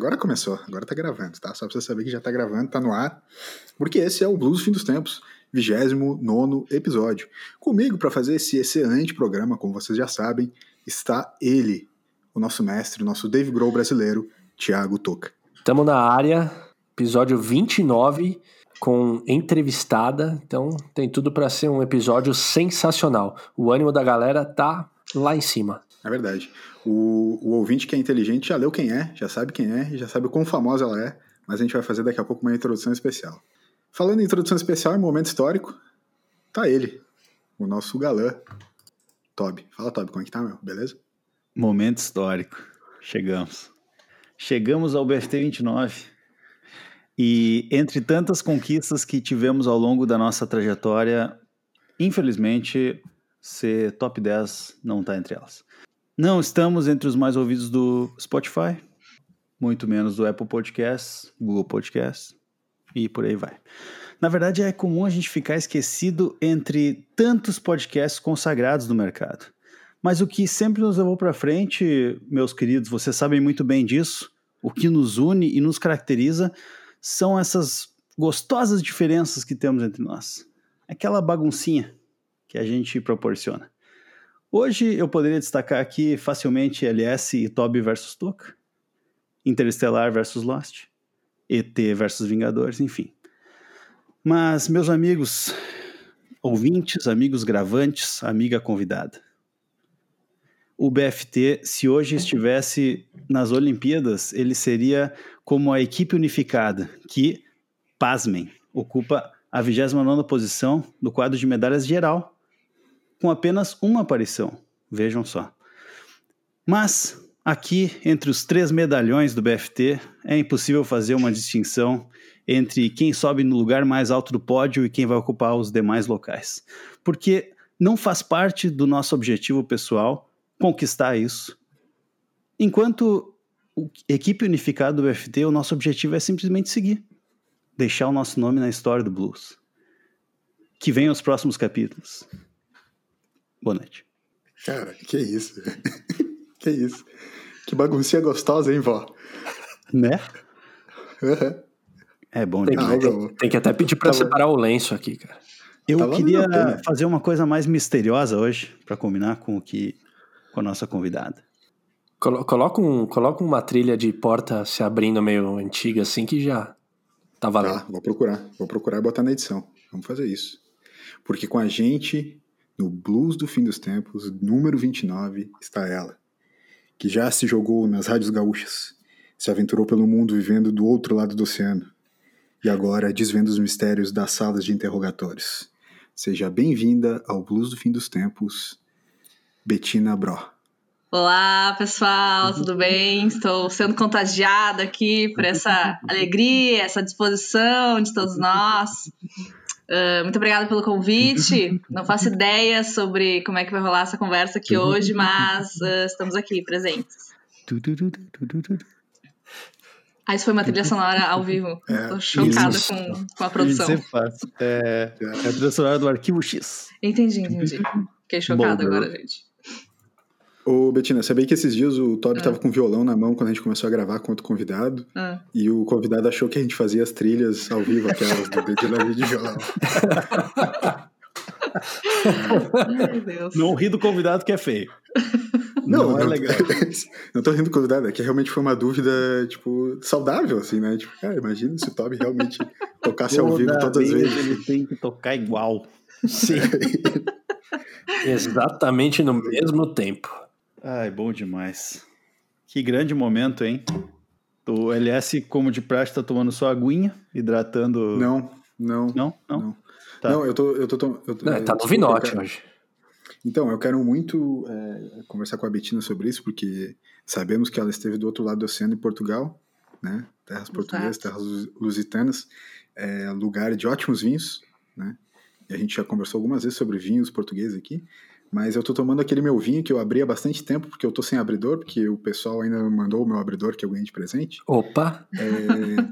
agora começou, agora tá gravando, tá? Só pra você saber que já tá gravando, tá no ar. Porque esse é o Blues Fim dos Tempos, 29 episódio. Comigo para fazer esse excelente programa, como vocês já sabem, está ele, o nosso mestre, o nosso Dave Grohl brasileiro, Thiago Toca. Estamos na área, episódio 29, com entrevistada, então tem tudo para ser um episódio sensacional. O ânimo da galera tá lá em cima. É verdade. O, o ouvinte que é inteligente já leu quem é, já sabe quem é, já sabe o quão famosa ela é, mas a gente vai fazer daqui a pouco uma introdução especial. Falando em introdução especial, em momento histórico, tá ele, o nosso galã, Toby. Fala, Toby, como é que tá, meu? Beleza? Momento histórico. Chegamos. Chegamos ao BFT 29. E entre tantas conquistas que tivemos ao longo da nossa trajetória, infelizmente, ser top 10 não está entre elas. Não estamos entre os mais ouvidos do Spotify, muito menos do Apple Podcasts, Google Podcasts e por aí vai. Na verdade, é comum a gente ficar esquecido entre tantos podcasts consagrados no mercado. Mas o que sempre nos levou para frente, meus queridos, vocês sabem muito bem disso, o que nos une e nos caracteriza são essas gostosas diferenças que temos entre nós. Aquela baguncinha que a gente proporciona. Hoje eu poderia destacar aqui facilmente LS e Toby versus Toca, Interestelar versus Lost, ET versus Vingadores, enfim. Mas, meus amigos ouvintes, amigos gravantes, amiga convidada, o BFT, se hoje estivesse nas Olimpíadas, ele seria como a equipe unificada, que, pasmem, ocupa a 29 posição do quadro de medalhas geral com apenas uma aparição. Vejam só. Mas aqui, entre os três medalhões do BFT, é impossível fazer uma distinção entre quem sobe no lugar mais alto do pódio e quem vai ocupar os demais locais. Porque não faz parte do nosso objetivo pessoal conquistar isso. Enquanto equipe unificada do BFT, o nosso objetivo é simplesmente seguir, deixar o nosso nome na história do blues. Que venham os próximos capítulos. Boa noite. Cara, que isso. que isso. Que baguncinha gostosa, hein, vó? Né? É bom tem, demais. Tem, tem, que até pedir pra Tava... separar o lenço aqui, cara. Eu Tava queria fazer uma coisa mais misteriosa hoje, para combinar com o que com a nossa convidada. Coloca, um, coloca uma trilha de porta se abrindo meio antiga, assim, que já tá valendo. Tá, vou procurar. Vou procurar e botar na edição. Vamos fazer isso. Porque com a gente no Blues do Fim dos Tempos, número 29, está ela, que já se jogou nas rádios gaúchas, se aventurou pelo mundo vivendo do outro lado do oceano, e agora desvenda os mistérios das salas de interrogatórios. Seja bem-vinda ao Blues do Fim dos Tempos, Bettina Bro. Olá, pessoal, tudo bem? Estou sendo contagiada aqui por essa alegria, essa disposição de todos nós. Uh, muito obrigada pelo convite. Não faço ideia sobre como é que vai rolar essa conversa aqui hoje, mas uh, estamos aqui presentes. Ah, isso foi uma trilha sonora ao vivo. É, Tô chocada com, com a produção. Isso é fácil. É, é a trilha sonora do arquivo X. Entendi, entendi. Fiquei chocada Bom, agora, gente. Ô, Betina, sabia que esses dias o Toby ah. tava com violão na mão quando a gente começou a gravar com outro convidado? Ah. E o convidado achou que a gente fazia as trilhas ao vivo, aquelas do Betina de violão. Não ri do convidado que é feio. Não, não é não, legal. não tô rindo do convidado, é que realmente foi uma dúvida, tipo, saudável, assim, né? Tipo, cara, imagina se o Toby realmente tocasse Toda ao vivo todas as vezes. Ele tem que tocar igual. Sim. Exatamente no mesmo tempo. Ai, bom demais. Que grande momento, hein? O LS, como de praxe, tá tomando sua aguinha, hidratando. Não, não. Não? Não. Não, tá. não eu tô. Eu tô, eu tô é, tá no Vinote hoje. Então, eu quero muito é, conversar com a Betina sobre isso, porque sabemos que ela esteve do outro lado do oceano em Portugal, né? Terras Exato. portuguesas, terras lusitanas, é, lugar de ótimos vinhos, né? E a gente já conversou algumas vezes sobre vinhos portugueses aqui. Mas eu tô tomando aquele meu vinho que eu abri há bastante tempo, porque eu tô sem abridor, porque o pessoal ainda mandou o meu abridor que eu ganhei de presente. Opa! É...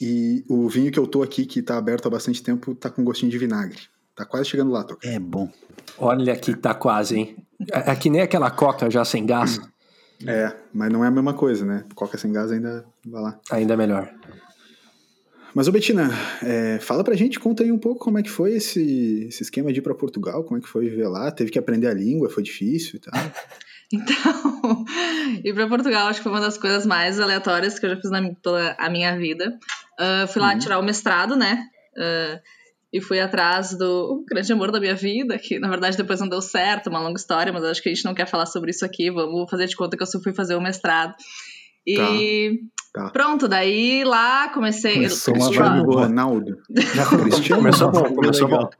e o vinho que eu tô aqui, que tá aberto há bastante tempo, tá com gostinho de vinagre. Tá quase chegando lá, Toca. É bom. Olha que tá quase, hein? É, é que nem aquela coca já sem gás. É, mas não é a mesma coisa, né? Coca sem gás ainda vai lá. Ainda é melhor. Mas, ô Betina, é, fala pra gente, conta aí um pouco como é que foi esse, esse esquema de ir pra Portugal, como é que foi viver lá, teve que aprender a língua, foi difícil e tal. Então, ir para Portugal acho que foi uma das coisas mais aleatórias que eu já fiz na toda a minha vida. Uh, fui lá uhum. tirar o mestrado, né? Uh, e fui atrás do grande amor da minha vida, que na verdade depois não deu certo, uma longa história, mas acho que a gente não quer falar sobre isso aqui. Vamos fazer de conta que eu só fui fazer o mestrado. E tá. Tá. pronto, daí lá comecei. Começou Cristiano Ronaldo. Já começou bom, começou bom.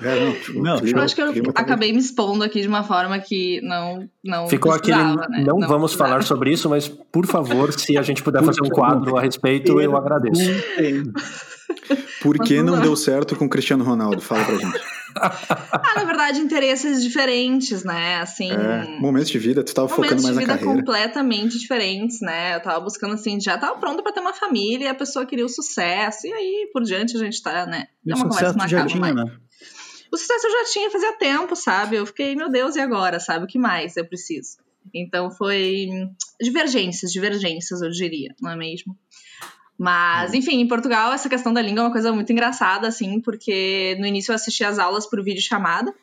É, não, tipo, não, clima, eu acho que eu acabei me expondo aqui de uma forma que não não ficou aquele né? não, não, vamos falar sobre isso, mas por favor, se a gente puder fazer um quadro a respeito, eu agradeço. Por que não deu certo com o Cristiano Ronaldo? Fala pra gente. ah, na verdade, interesses diferentes, né? Assim. É, momentos de vida, tu tava focando mais na carreira. Momentos de vida completamente diferentes, né? Eu tava buscando assim, já tava pronto para ter uma família a pessoa queria o sucesso, e aí por diante a gente tá, né? É uma conversa que não acaba tinha, mais. Né? O sucesso eu já tinha fazia tempo, sabe? Eu fiquei, meu Deus, e agora, sabe? O que mais eu preciso? Então foi divergências, divergências, eu diria, não é mesmo? Mas, uhum. enfim, em Portugal essa questão da língua é uma coisa muito engraçada, assim, porque no início eu assisti as aulas por vídeo chamada,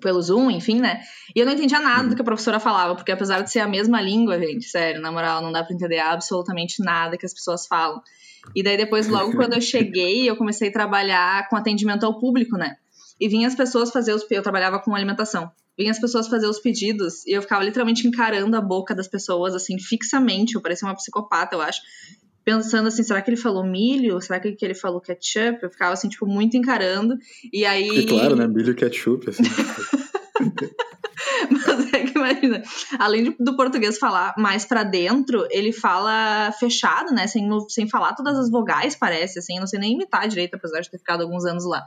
pelo Zoom, enfim, né? E eu não entendia nada do uhum. que a professora falava, porque apesar de ser a mesma língua, gente, sério, na moral, não dá pra entender absolutamente nada que as pessoas falam. E daí depois, logo quando eu cheguei, eu comecei a trabalhar com atendimento ao público, né? E vinha as pessoas fazer os. Eu trabalhava com alimentação. Vinha as pessoas fazer os pedidos e eu ficava literalmente encarando a boca das pessoas, assim, fixamente. Eu parecia uma psicopata, eu acho. Pensando assim, será que ele falou milho? Será que ele falou ketchup? Eu ficava, assim, tipo, muito encarando. E aí. E claro, né? Milho e ketchup, assim. Mas é que imagina, além do português falar mais para dentro, ele fala fechado, né? Sem, sem falar todas as vogais, parece, assim. Eu não sei nem imitar direito, apesar de ter ficado alguns anos lá.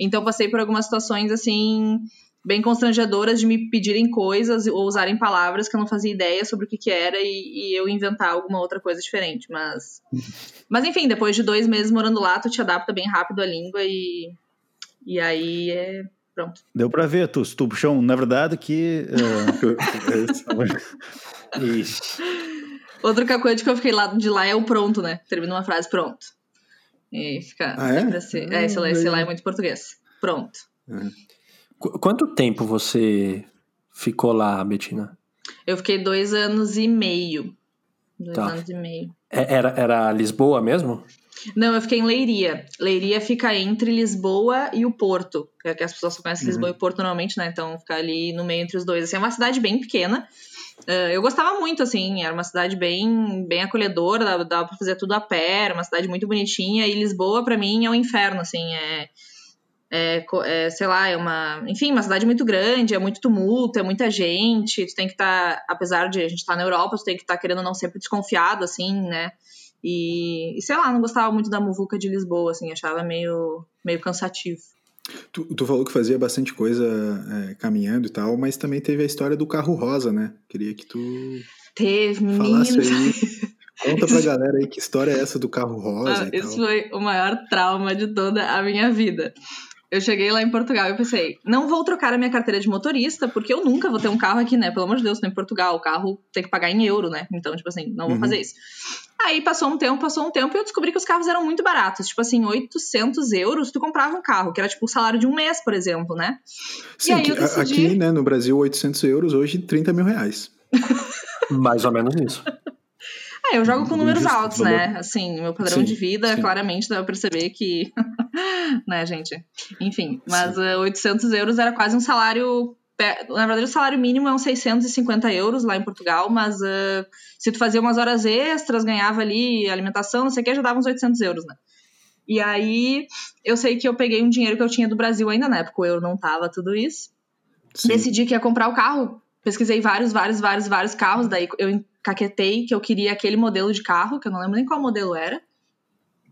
Então passei por algumas situações assim bem constrangedoras de me pedirem coisas ou usarem palavras que eu não fazia ideia sobre o que, que era e, e eu inventar alguma outra coisa diferente. Mas, mas enfim, depois de dois meses morando lá, tu te adapta bem rápido à língua e, e aí é pronto. Deu para ver, tu, tu puxou, na verdade, que. Uh... Isso. Outra coisa que eu fiquei lá de lá é o pronto, né? Termina uma frase pronto. E fica ah, é? assim. Ah, é, sei lá, sei lá, é muito português. Pronto. É. Quanto tempo você ficou lá, Betina? Eu fiquei dois anos e meio. Dois tá. anos e meio. É, era, era Lisboa mesmo? Não, eu fiquei em Leiria. Leiria fica entre Lisboa e o Porto. Que as pessoas conhecem uhum. Lisboa e Porto normalmente, né? Então fica ali no meio entre os dois. Assim, é uma cidade bem pequena. Uh, eu gostava muito, assim, era uma cidade bem, bem acolhedora, dava, dava pra fazer tudo a pé, era uma cidade muito bonitinha, e Lisboa, para mim, é um inferno, assim, é, é, é, sei lá, é uma, enfim, uma cidade muito grande, é muito tumulto, é muita gente, tu tem que estar, tá, apesar de a gente estar tá na Europa, tu tem que estar tá querendo não sempre desconfiado, assim, né, e, e, sei lá, não gostava muito da muvuca de Lisboa, assim, achava meio, meio cansativo. Tu, tu, falou que fazia bastante coisa é, caminhando e tal, mas também teve a história do carro rosa, né? Queria que tu teve, falasse aí. Conta pra galera aí que história é essa do carro rosa. Ah, isso foi o maior trauma de toda a minha vida. Eu cheguei lá em Portugal e pensei, não vou trocar a minha carteira de motorista, porque eu nunca vou ter um carro aqui, né? Pelo amor de Deus, tô em Portugal, o carro tem que pagar em euro, né? Então, tipo assim, não vou uhum. fazer isso. Aí passou um tempo, passou um tempo e eu descobri que os carros eram muito baratos. Tipo assim, 800 euros tu comprava um carro, que era tipo o salário de um mês, por exemplo, né? Sim, aí, decidi... aqui, né, no Brasil, 800 euros, hoje 30 mil reais. Mais ou menos isso. É, eu jogo com números altos, né? Assim, meu padrão sim, de vida, sim. claramente dá pra perceber que. né, gente? Enfim, mas eh, 800 euros era quase um salário. Na verdade, o salário mínimo é uns 650 euros lá em Portugal, mas uh, se tu fazia umas horas extras, ganhava ali alimentação, não sei o que, já dava uns 800 euros, né? E aí, eu sei que eu peguei um dinheiro que eu tinha do Brasil ainda na época, o euro não tava tudo isso. Sim. Decidi que ia comprar o carro. Pesquisei vários, vários, vários, vários carros. Daí eu caquetei que eu queria aquele modelo de carro, que eu não lembro nem qual modelo era.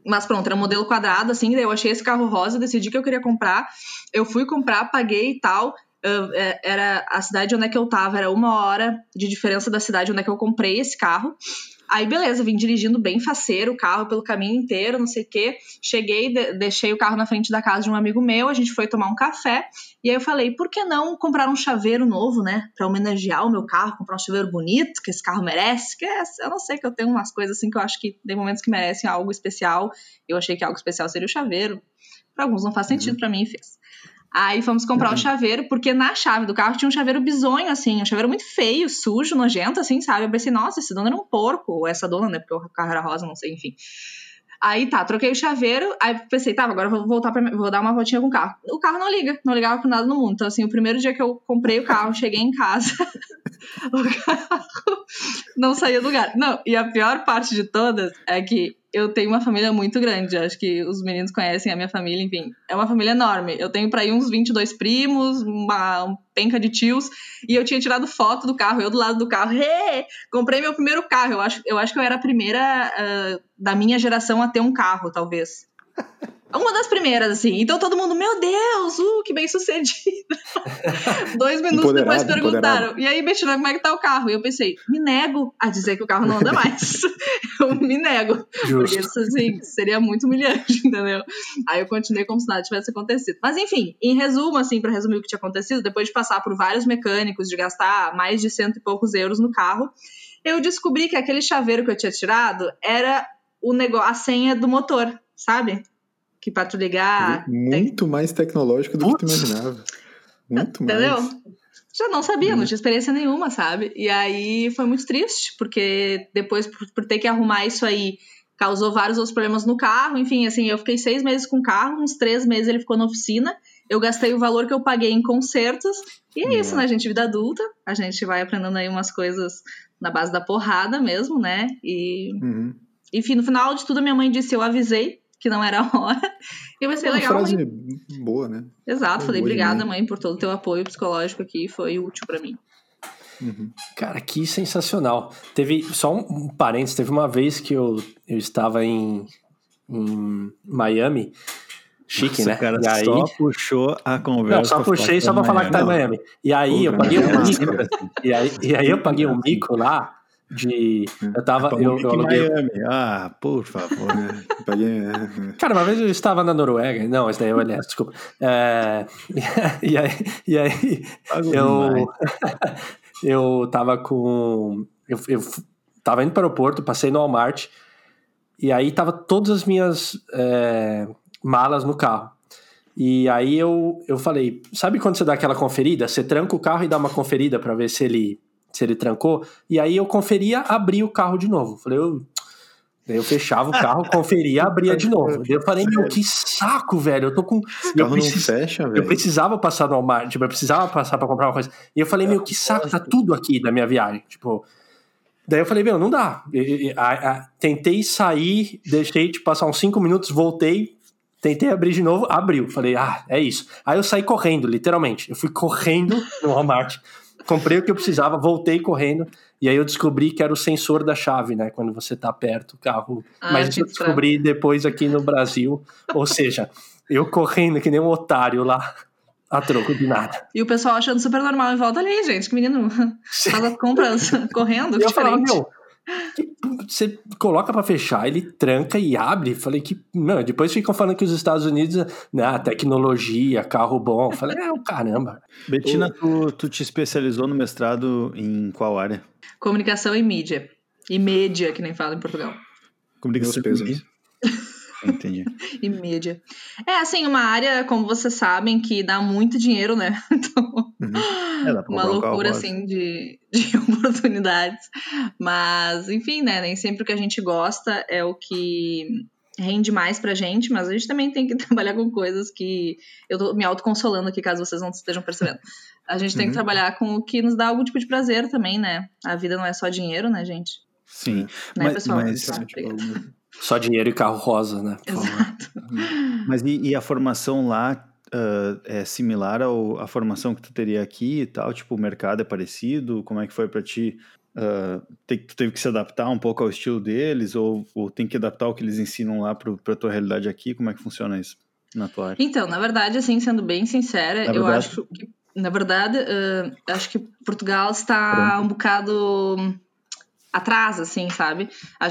Mas pronto, era um modelo quadrado, assim, daí eu achei esse carro rosa, decidi que eu queria comprar. Eu fui comprar, paguei e tal. É, era a cidade onde é que eu tava, era uma hora de diferença da cidade onde é que eu comprei esse carro. Aí, beleza, vim dirigindo bem faceiro o carro pelo caminho inteiro, não sei o quê. Cheguei, de deixei o carro na frente da casa de um amigo meu, a gente foi tomar um café. E aí eu falei, por que não comprar um chaveiro novo, né? Pra homenagear o meu carro, comprar um chaveiro bonito, que esse carro merece. Que é, eu não sei que eu tenho umas coisas assim que eu acho que tem momentos que merecem algo especial. Eu achei que algo especial seria o chaveiro. Pra alguns não faz sentido, uhum. para mim fez. Aí fomos comprar o uhum. chaveiro, porque na chave do carro tinha um chaveiro bizonho, assim, um chaveiro muito feio, sujo, nojento, assim, sabe? Eu pensei, nossa, esse dono era um porco, ou essa dona, né? Porque o carro era rosa, não sei, enfim. Aí tá, troquei o chaveiro, aí pensei, tá, agora eu vou voltar pra, vou dar uma voltinha com o carro. O carro não liga, não ligava com nada no mundo. Então, assim, o primeiro dia que eu comprei o carro, cheguei em casa, o carro não saía do lugar. Não, e a pior parte de todas é que eu tenho uma família muito grande. Acho que os meninos conhecem a minha família, enfim. É uma família enorme. Eu tenho para ir uns 22 primos, uma, uma penca de tios, e eu tinha tirado foto do carro, eu do lado do carro. Hey! Comprei meu primeiro carro. Eu acho, eu acho que eu era a primeira uh, da minha geração a ter um carro, talvez. Uma das primeiras, assim. Então todo mundo, meu Deus, uh, que bem sucedido. Dois minutos depois perguntaram, empoderado. e aí, Betina, como é que tá o carro? E eu pensei, me nego a dizer que o carro não anda mais. eu me nego. Justo. Porque isso, assim, seria muito humilhante, entendeu? Aí eu continuei como se nada tivesse acontecido. Mas enfim, em resumo, assim, para resumir o que tinha acontecido, depois de passar por vários mecânicos, de gastar mais de cento e poucos euros no carro, eu descobri que aquele chaveiro que eu tinha tirado era o negócio, a senha do motor, sabe? Que para tu ligar. Muito tem... mais tecnológico do Putz. que tu imaginava. Muito Entendeu? mais. Já não sabia, não tinha experiência nenhuma, sabe? E aí foi muito triste, porque depois, por, por ter que arrumar isso aí, causou vários outros problemas no carro. Enfim, assim, eu fiquei seis meses com o carro, uns três meses ele ficou na oficina. Eu gastei o valor que eu paguei em consertos. E é isso, né, gente? Vida adulta. A gente vai aprendendo aí umas coisas na base da porrada mesmo, né? E. Uhum. Enfim, no final de tudo, minha mãe disse: Eu avisei que não era a hora. E eu pensei, legal. frase mãe. boa, né? Exato, foi falei, obrigada, mãe, por todo o teu apoio psicológico aqui, foi útil para mim. Uhum. Cara, que sensacional. Teve só um, um parênteses, teve uma vez que eu, eu estava em, em Miami. Chique, Nossa, né? cara e aí... só puxou a conversa. Não, só puxei só pra falar que tá em Miami. E aí eu paguei um mico. E aí, e aí eu paguei um mico lá de. Eu tava. Eu, eu aluguei... Miami. Ah, por favor. É. Cara, uma vez eu estava na Noruega. Não, esse daí é o LS, desculpa. É, e aí, e aí eu, eu tava com. Eu, eu tava indo para o aeroporto, passei no Walmart. E aí tava todas as minhas é, malas no carro. E aí eu, eu falei, sabe quando você dá aquela conferida? Você tranca o carro e dá uma conferida para ver se ele se ele trancou. E aí eu conferia, abria o carro de novo. Falei, eu. Eu fechava o carro, conferia, abria de novo. eu falei, meu, que saco, velho. Eu tô com. Eu, precis... fecha, eu precisava passar no Walmart, tipo, eu precisava passar para comprar uma coisa. E eu falei, meu, que saco, tá tudo aqui da minha viagem. Tipo. Daí eu falei, meu, não dá. tentei sair, deixei tipo, passar uns cinco minutos, voltei, tentei abrir de novo, abriu. Falei, ah, é isso. Aí eu saí correndo, literalmente. Eu fui correndo no Walmart comprei o que eu precisava, voltei correndo. E aí eu descobri que era o sensor da chave, né? Quando você tá perto do carro. Ah, Mas eu descobri depois aqui no Brasil. Ou seja, eu correndo que nem um otário lá. A troco de nada. E o pessoal achando super normal em volta ali, gente. Que menino faz as compras correndo. E eu falava, meu, você coloca para fechar, ele tranca e abre. Falei que, não, depois ficam falando que os Estados Unidos, né, tecnologia, carro bom. Falei, é, o caramba. Betina, tu, tu te especializou no mestrado em qual área? Comunicação e mídia. E média, que nem fala em Portugal. Comunicação e mídia. Entendi. e mídia. É, assim, uma área, como vocês sabem, que dá muito dinheiro, né? Então, uhum. é, uma loucura, assim, de, de oportunidades. Mas, enfim, né? Nem sempre o que a gente gosta é o que rende mais pra gente, mas a gente também tem que trabalhar com coisas que. Eu tô me autoconsolando aqui, caso vocês não estejam percebendo. A gente tem uhum. que trabalhar com o que nos dá algum tipo de prazer também, né? A vida não é só dinheiro, né, gente? Sim. Né, mas, pessoal? Mas, ah, só dinheiro e carro rosa, né? Exato. Mas e, e, a formação lá uh, é similar à formação que tu teria aqui e tal? Tipo, o mercado é parecido? Como é que foi para ti? Uh, te, tu teve que se adaptar um pouco ao estilo deles? Ou, ou tem que adaptar o que eles ensinam lá para tua realidade aqui? Como é que funciona isso na tua área? Então, na verdade, assim, sendo bem sincera, na eu verdade... acho que, na verdade, uh, acho que Portugal está um bocado atrás, assim, sabe?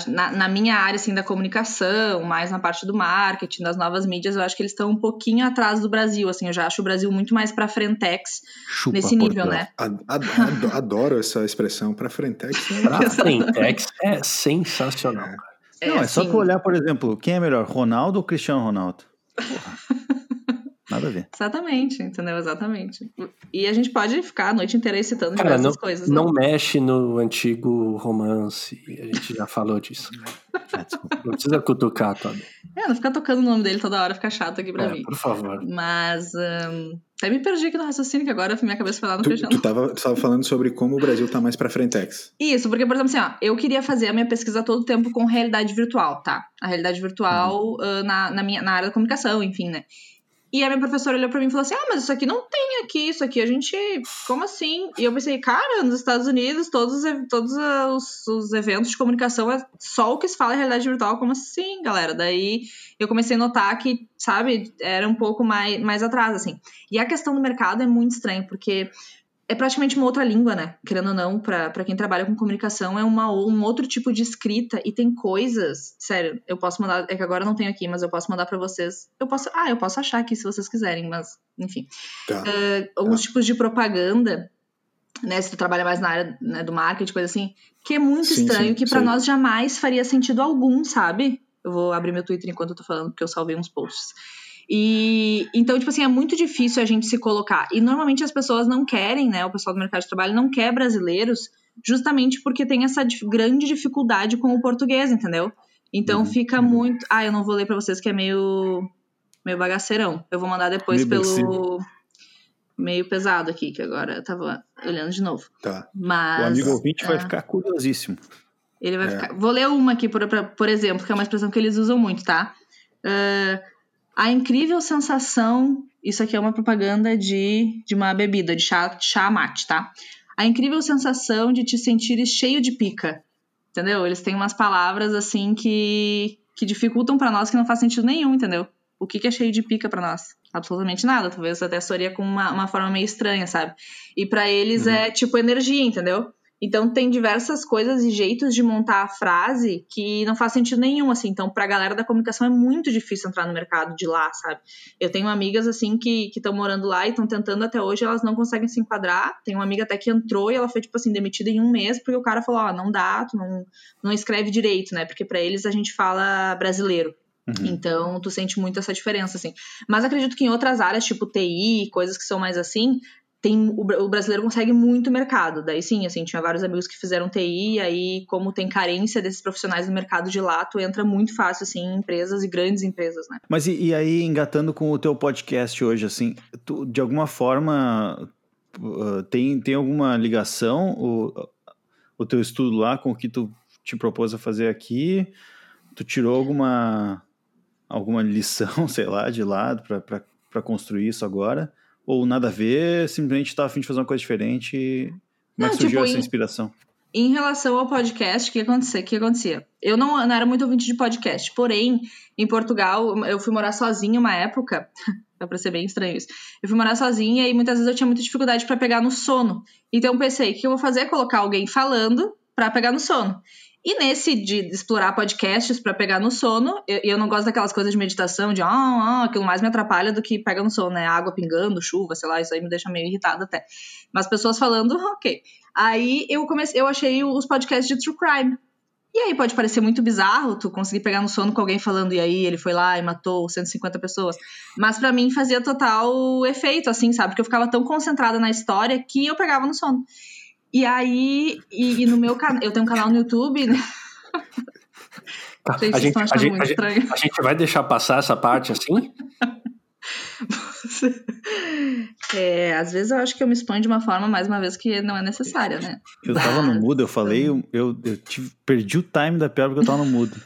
Na, na, minha área, assim, da comunicação, mais na parte do marketing, das novas mídias, eu acho que eles estão um pouquinho atrás do Brasil, assim, eu já acho o Brasil muito mais pra frentex Chupa nesse nível, né? Adoro essa expressão, pra frentex. pra frentex é sensacional, É, Não, é só assim... tu olhar, por exemplo, quem é melhor, Ronaldo ou Cristiano Ronaldo? Nada a ver. Exatamente, entendeu? Exatamente. E a gente pode ficar a noite inteira citando Cara, diversas não, coisas. Não né? mexe no antigo romance. A gente já falou disso. É, não precisa cutucar, Todd. É, não fica tocando o nome dele toda hora, fica chato aqui pra é, mim. Por favor. Mas. Um, até me perdi aqui no raciocínio, que agora minha cabeça foi lá no tu, Tu tava, tu tava falando sobre como o Brasil tá mais pra frentex. Isso, porque, por exemplo, assim, ó, eu queria fazer a minha pesquisa todo o tempo com realidade virtual, tá? A realidade virtual uhum. uh, na, na, minha, na área da comunicação, enfim, né? E a minha professora olhou pra mim e falou assim: Ah, mas isso aqui não tem aqui, isso aqui a gente. Como assim? E eu pensei, cara, nos Estados Unidos, todos, todos os, os eventos de comunicação é só o que se fala em realidade virtual, como assim, galera? Daí eu comecei a notar que, sabe, era um pouco mais, mais atrás, assim. E a questão do mercado é muito estranho, porque é praticamente uma outra língua, né? Querendo ou não, para quem trabalha com comunicação, é uma, um outro tipo de escrita e tem coisas. Sério, eu posso mandar. É que agora não tenho aqui, mas eu posso mandar para vocês. Eu posso. Ah, eu posso achar aqui se vocês quiserem, mas enfim. Tá. Uh, alguns tá. tipos de propaganda, né? Se tu trabalha mais na área né, do marketing, coisa assim, que é muito sim, estranho, sim, que para nós jamais faria sentido algum, sabe? Eu vou abrir meu Twitter enquanto eu tô falando, porque eu salvei uns posts. E então, tipo assim, é muito difícil a gente se colocar. E normalmente as pessoas não querem, né? O pessoal do mercado de trabalho não quer brasileiros, justamente porque tem essa grande dificuldade com o português, entendeu? Então uhum. fica uhum. muito. Ah, eu não vou ler para vocês que é meio meio bagaceirão. Eu vou mandar depois meio pelo meio pesado aqui, que agora eu tava olhando de novo. Tá. Mas, o amigo ouvinte é... vai ficar curiosíssimo. Ele vai é. ficar. Vou ler uma aqui, por, por exemplo, que é uma expressão que eles usam muito, tá? Uh, a incrível sensação. Isso aqui é uma propaganda de, de uma bebida, de chá, chá mate, tá? A incrível sensação de te sentir cheio de pica. Entendeu? Eles têm umas palavras assim que, que dificultam para nós que não faz sentido nenhum, entendeu? O que, que é cheio de pica para nós? Absolutamente nada. Talvez até soaria com uma, uma forma meio estranha, sabe? E para eles uhum. é tipo energia, entendeu? Então tem diversas coisas e jeitos de montar a frase que não faz sentido nenhum, assim. Então, pra galera da comunicação é muito difícil entrar no mercado de lá, sabe? Eu tenho amigas, assim, que estão morando lá e estão tentando até hoje, elas não conseguem se enquadrar. Tem uma amiga até que entrou e ela foi, tipo assim, demitida em um mês, porque o cara falou, ó, oh, não dá, tu não, não escreve direito, né? Porque para eles a gente fala brasileiro. Uhum. Então, tu sente muito essa diferença, assim. Mas acredito que em outras áreas, tipo TI, coisas que são mais assim, tem o, brasileiro consegue muito mercado. Daí sim, assim, tinha vários amigos que fizeram TI, aí, como tem carência desses profissionais no mercado de lá, tu entra muito fácil, assim, em empresas e grandes empresas, né? Mas e, e aí, engatando com o teu podcast hoje, assim, tu, de alguma forma, uh, tem, tem alguma ligação o, o teu estudo lá com o que tu te propôs a fazer aqui? Tu tirou alguma, alguma lição, sei lá, de lado para construir isso agora? Ou nada a ver, simplesmente estava afim de fazer uma coisa diferente? Como é que surgiu tipo, essa inspiração? Em relação ao podcast, o que acontecia? que acontecia? Eu não, não era muito ouvinte de podcast, porém, em Portugal, eu fui morar sozinha uma época, dá pra ser bem estranho isso. Eu fui morar sozinha e muitas vezes eu tinha muita dificuldade para pegar no sono. Então eu pensei, o que eu vou fazer? Colocar alguém falando para pegar no sono. E nesse de explorar podcasts para pegar no sono, eu, eu não gosto daquelas coisas de meditação, de ah, ah, aquilo mais me atrapalha do que pega no sono, né? Água pingando, chuva, sei lá, isso aí me deixa meio irritada até. Mas pessoas falando, ok. Aí eu comecei, eu achei os podcasts de true crime. E aí pode parecer muito bizarro tu conseguir pegar no sono com alguém falando e aí ele foi lá e matou 150 pessoas. Mas para mim fazia total efeito, assim, sabe? Porque eu ficava tão concentrada na história que eu pegava no sono. E aí, e, e no meu canal, eu tenho um canal no YouTube, né? Gente, a, gente, a, gente, a, gente, a gente vai deixar passar essa parte assim? é, às vezes eu acho que eu me exponho de uma forma, mais uma vez, que não é necessária, né? Eu tava no mudo, eu falei, eu, eu, eu tive, perdi o time da piada porque eu tava no mudo.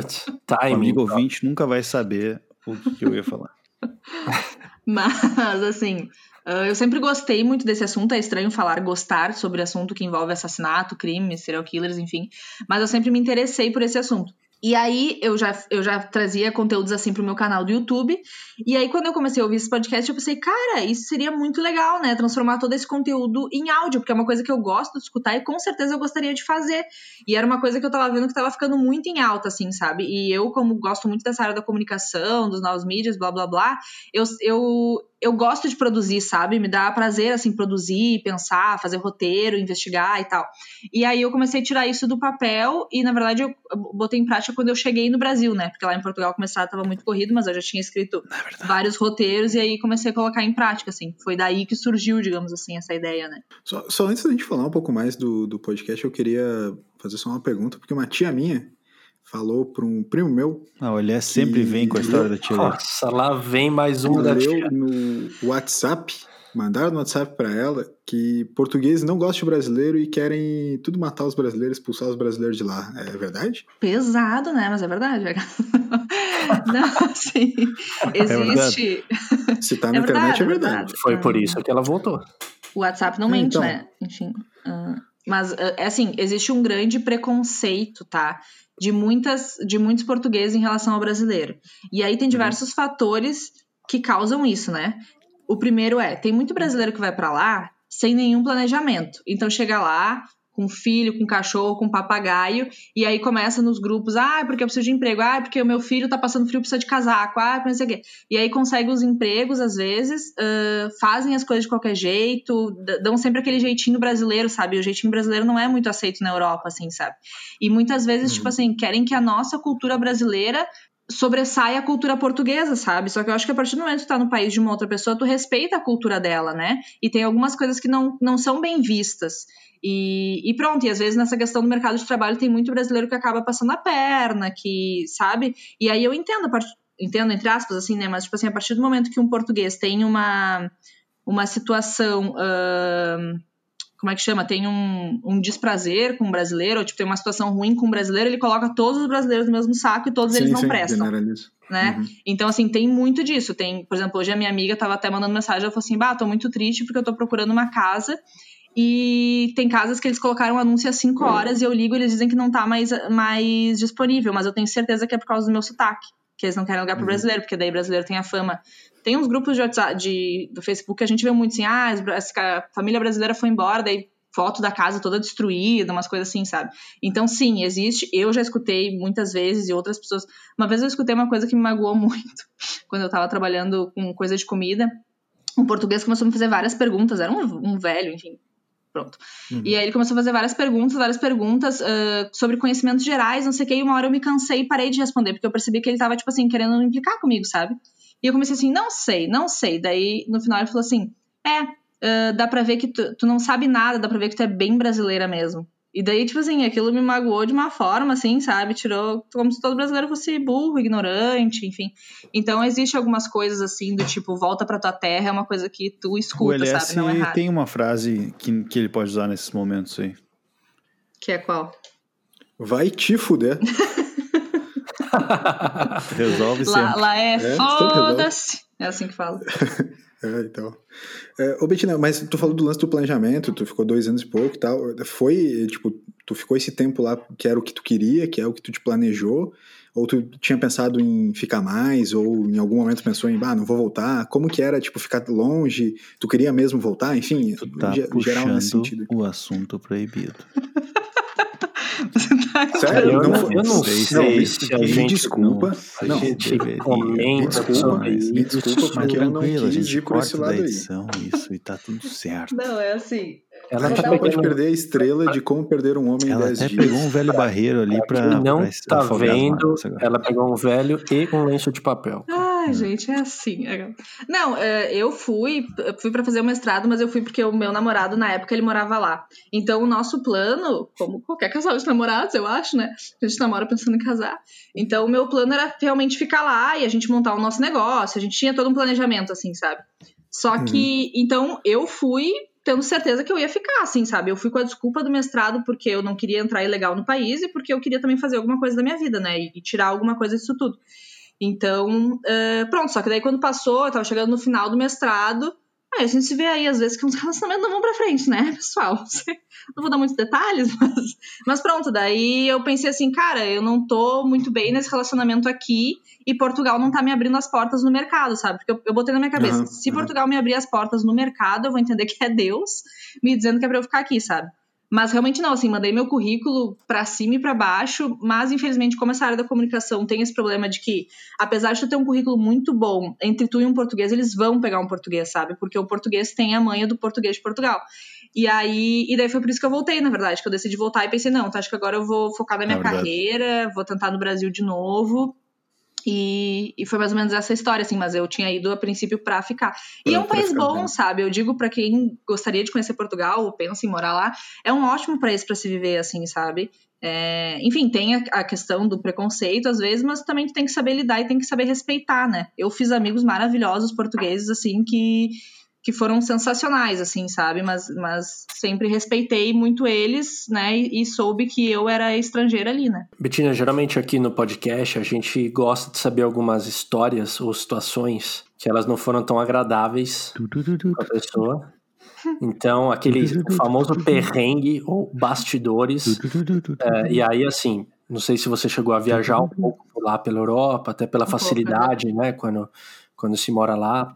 time. O amigo ouvinte nunca vai saber o que eu ia falar. Mas, assim, Uh, eu sempre gostei muito desse assunto, é estranho falar gostar sobre assunto que envolve assassinato, crime, serial killers, enfim. Mas eu sempre me interessei por esse assunto. E aí eu já, eu já trazia conteúdos assim pro meu canal do YouTube. E aí, quando eu comecei a ouvir esse podcast, eu pensei, cara, isso seria muito legal, né? Transformar todo esse conteúdo em áudio, porque é uma coisa que eu gosto de escutar e com certeza eu gostaria de fazer. E era uma coisa que eu tava vendo que tava ficando muito em alta, assim, sabe? E eu, como gosto muito dessa área da comunicação, dos novos mídias, blá blá blá, eu, eu, eu gosto de produzir, sabe? Me dá prazer, assim, produzir, pensar, fazer roteiro, investigar e tal. E aí eu comecei a tirar isso do papel e, na verdade, eu botei em prática quando eu cheguei no Brasil, né? Porque lá em Portugal começar estava muito corrido, mas eu já tinha escrito é vários roteiros e aí comecei a colocar em prática, assim. Foi daí que surgiu, digamos assim, essa ideia, né? Só, só antes da gente falar um pouco mais do, do podcast, eu queria fazer só uma pergunta, porque uma tia minha falou para um primo meu. Ah, o Elias sempre vem com a história da tia. Nossa, lá vem mais um da tia. no WhatsApp, mandaram no WhatsApp para ela que portugueses não gostam de brasileiro e querem tudo matar os brasileiros, expulsar os brasileiros de lá. É verdade? Pesado, né? Mas é verdade. não, sim. Existe. É Se tá na é internet, verdade, é verdade. Foi por isso que ela voltou. O WhatsApp não mente, então. né? Enfim. Uh, mas, é assim, existe um grande preconceito, tá? de, muitas, de muitos portugueses em relação ao brasileiro. E aí tem uhum. diversos uhum. fatores que causam isso, né? O primeiro é, tem muito brasileiro que vai para lá sem nenhum planejamento. Então chega lá, com filho, com cachorro, com papagaio, e aí começa nos grupos, ah, porque eu preciso de emprego, ah, porque o meu filho tá passando frio, precisa de casaco, ah, não sei o quê. E aí consegue os empregos, às vezes, uh, fazem as coisas de qualquer jeito, dão sempre aquele jeitinho brasileiro, sabe? O jeitinho brasileiro não é muito aceito na Europa, assim, sabe? E muitas vezes, tipo uhum. tipo assim, querem que a nossa cultura brasileira sobressai a cultura portuguesa, sabe? Só que eu acho que a partir do momento que tu tá no país de uma outra pessoa, tu respeita a cultura dela, né? E tem algumas coisas que não, não são bem vistas. E, e, pronto, e às vezes nessa questão do mercado de trabalho tem muito brasileiro que acaba passando a perna, que, sabe? E aí eu entendo, a part... entendo entre aspas, assim, né? Mas, tipo assim, a partir do momento que um português tem uma, uma situação. Uh, como é que chama? Tem um, um desprazer com um brasileiro, ou tipo, tem uma situação ruim com um brasileiro, ele coloca todos os brasileiros no mesmo saco e todos sim, eles não sim, prestam. Né? Uhum. Então, assim, tem muito disso. Tem, por exemplo, hoje a minha amiga tava até mandando mensagem, ela falou assim: Bah, tô muito triste porque eu tô procurando uma casa e tem casas que eles colocaram anúncio às 5 horas e eu ligo e eles dizem que não tá mais, mais disponível, mas eu tenho certeza que é por causa do meu sotaque, que eles não querem lugar pro uhum. brasileiro, porque daí brasileiro tem a fama. Tem uns grupos de WhatsApp, de, do Facebook que a gente vê muito assim, ah, a família brasileira foi embora, daí foto da casa toda destruída, umas coisas assim, sabe? Então, sim, existe. Eu já escutei muitas vezes e outras pessoas. Uma vez eu escutei uma coisa que me magoou muito quando eu tava trabalhando com coisa de comida. Um português começou a me fazer várias perguntas, era um, um velho, enfim, Pronto. Uhum. E aí ele começou a fazer várias perguntas, várias perguntas uh, sobre conhecimentos gerais, não sei o que, e uma hora eu me cansei e parei de responder, porque eu percebi que ele tava, tipo assim, querendo implicar comigo, sabe? E eu comecei assim, não sei, não sei. Daí, no final, ele falou assim, é, uh, dá pra ver que tu, tu não sabe nada, dá pra ver que tu é bem brasileira mesmo. E daí, tipo assim, aquilo me magoou de uma forma, assim, sabe? Tirou como se todo brasileiro fosse burro, ignorante, enfim. Então, existe algumas coisas, assim, do tipo, volta pra tua terra, é uma coisa que tu escuta, o LS sabe? Não é raro. tem uma frase que, que ele pode usar nesses momentos aí. Que é qual? Vai te fuder. Resolve sempre. Lá, lá é, é foda-se. É assim que fala. É, então. É, ô, Betina, mas tu falou do lance do planejamento, tu ficou dois anos e pouco e tal. Foi, tipo, tu ficou esse tempo lá que era o que tu queria, que é o que tu te planejou? Ou tu tinha pensado em ficar mais? Ou em algum momento pensou em, ah, não vou voltar? Como que era, tipo, ficar longe? Tu queria mesmo voltar? Enfim, tu tá geral nesse sentido. o assunto proibido. Sério? Eu não, eu não sei, sei se a gente desculpa. Não, não, gente comenta desculpa, me desculpa, porque eu não quis ir por esse lado aí. Isso, e tá tudo certo. Não, é assim. Ela a gente não pode perder a estrela de como perder um homem ela em 10 dias. Ela até pegou um velho barreiro ali pra. não pra tá vendo, ela pegou um velho e um lenço de papel. Ai, gente, é assim. É. Não, é, eu fui, fui para fazer o mestrado, mas eu fui porque o meu namorado, na época, ele morava lá. Então, o nosso plano, como qualquer casal de namorados, eu acho, né? A gente namora pensando em casar. Então, o meu plano era realmente ficar lá e a gente montar o nosso negócio. A gente tinha todo um planejamento, assim, sabe? Só uhum. que, então, eu fui tendo certeza que eu ia ficar, assim, sabe? Eu fui com a desculpa do mestrado porque eu não queria entrar ilegal no país e porque eu queria também fazer alguma coisa da minha vida, né? E, tirar alguma coisa disso tudo. Então, uh, pronto, só que daí quando passou, eu tava chegando no final do mestrado, Ah, a gente se vê aí, às vezes, que uns relacionamentos não vão pra frente, né, pessoal? Não vou dar muitos detalhes, mas, mas pronto, daí eu pensei assim, cara, eu não tô muito bem nesse relacionamento aqui e Portugal não tá me abrindo as portas no mercado, sabe? Porque eu, eu botei na minha cabeça, uhum, se uhum. Portugal me abrir as portas no mercado, eu vou entender que é Deus me dizendo que é pra eu ficar aqui, sabe? Mas realmente não, assim, mandei meu currículo para cima e para baixo, mas infelizmente, como essa área da comunicação tem esse problema de que, apesar de tu ter um currículo muito bom, entre tu e um português, eles vão pegar um português, sabe? Porque o português tem a manha do português de Portugal. E aí, e daí foi por isso que eu voltei, na verdade, que eu decidi voltar e pensei, não, tá, acho que agora eu vou focar na minha é carreira, vou tentar no Brasil de novo. E, e, foi mais ou menos essa história, assim, mas eu tinha ido a princípio para ficar. E é um país bom, sabe? Eu digo para quem gostaria de conhecer Portugal ou pensa em morar lá, é um ótimo país para se viver, assim, sabe? É, enfim, tem a, a, questão do preconceito às vezes, mas também tem que saber lidar e tem que saber respeitar, né? Eu fiz amigos maravilhosos portugueses, assim, que que foram sensacionais, assim, sabe? Mas, mas sempre respeitei muito eles, né? E, e, soube que eu era estrangeira ali, né? Betina, geralmente aqui no podcast a gente gosta de saber algumas histórias ou situações que elas não foram tão agradáveis para a pessoa. Então, aquele famoso perrengue ou bastidores. É, e aí, assim, não sei se você chegou a viajar um pouco lá pela Europa, até pela facilidade, né? Quando, quando se mora lá.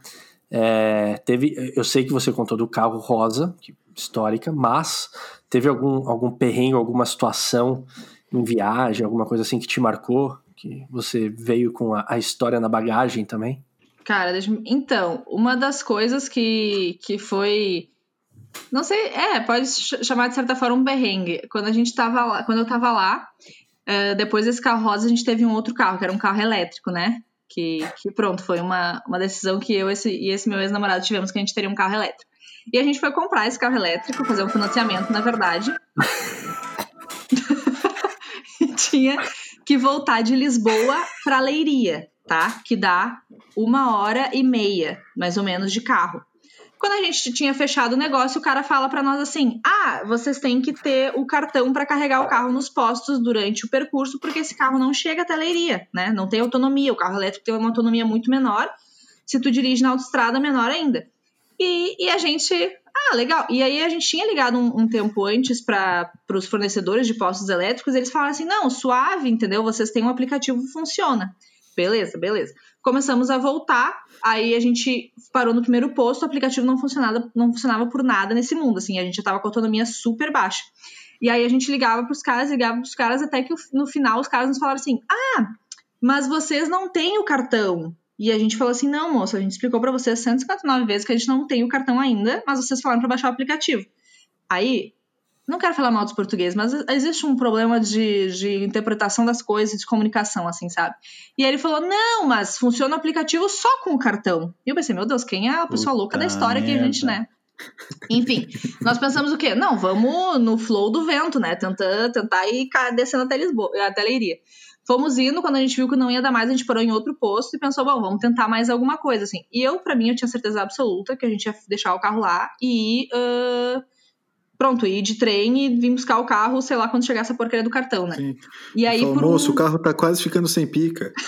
É, teve, eu sei que você contou do carro rosa, histórica, mas teve algum, algum perrengue, alguma situação em viagem, alguma coisa assim que te marcou? Que você veio com a, a história na bagagem também? Cara, então, uma das coisas que, que foi. Não sei, é, pode chamar de certa forma um perrengue. Quando a gente tava lá, quando eu tava lá, uh, depois desse carro rosa, a gente teve um outro carro, que era um carro elétrico, né? Que, que pronto, foi uma, uma decisão que eu esse, e esse meu ex-namorado tivemos que a gente teria um carro elétrico. E a gente foi comprar esse carro elétrico, fazer um financiamento, na verdade. e tinha que voltar de Lisboa para Leiria, tá? Que dá uma hora e meia, mais ou menos, de carro. Quando a gente tinha fechado o negócio, o cara fala para nós assim: "Ah, vocês têm que ter o cartão para carregar o carro nos postos durante o percurso, porque esse carro não chega até Leiria, né? Não tem autonomia, o carro elétrico tem uma autonomia muito menor. Se tu dirige na autoestrada, menor ainda. E, e a gente ah, legal. E aí a gente tinha ligado um, um tempo antes para os fornecedores de postos elétricos, eles falaram assim: não, suave, entendeu? Vocês têm um aplicativo funciona. Beleza, beleza começamos a voltar, aí a gente parou no primeiro posto, o aplicativo não funcionava, não funcionava por nada nesse mundo, assim, a gente já tava com autonomia super baixa. E aí a gente ligava pros caras, ligava pros caras, até que no final os caras nos falaram assim: ah, mas vocês não têm o cartão. E a gente falou assim: não, moça, a gente explicou para vocês 159 vezes que a gente não tem o cartão ainda, mas vocês falaram para baixar o aplicativo. Aí não quero falar mal dos portugueses, mas existe um problema de, de interpretação das coisas, de comunicação, assim, sabe? E aí ele falou: não, mas funciona o aplicativo só com o cartão. E eu pensei, meu Deus, quem é a pessoa Puta louca da história merda. que a gente, né? Enfim, nós pensamos o quê? Não, vamos no flow do vento, né? Tentar, tentar ir descendo até Lisboa, até Leiria. Fomos indo, quando a gente viu que não ia dar mais, a gente parou em outro posto e pensou, bom, vamos tentar mais alguma coisa, assim. E eu, para mim, eu tinha certeza absoluta que a gente ia deixar o carro lá e uh, pronto, ir de trem e vir buscar o carro, sei lá, quando chegasse a porcaria do cartão, né? Sim. E aí, falou, por moço, um... o carro tá quase ficando sem pica.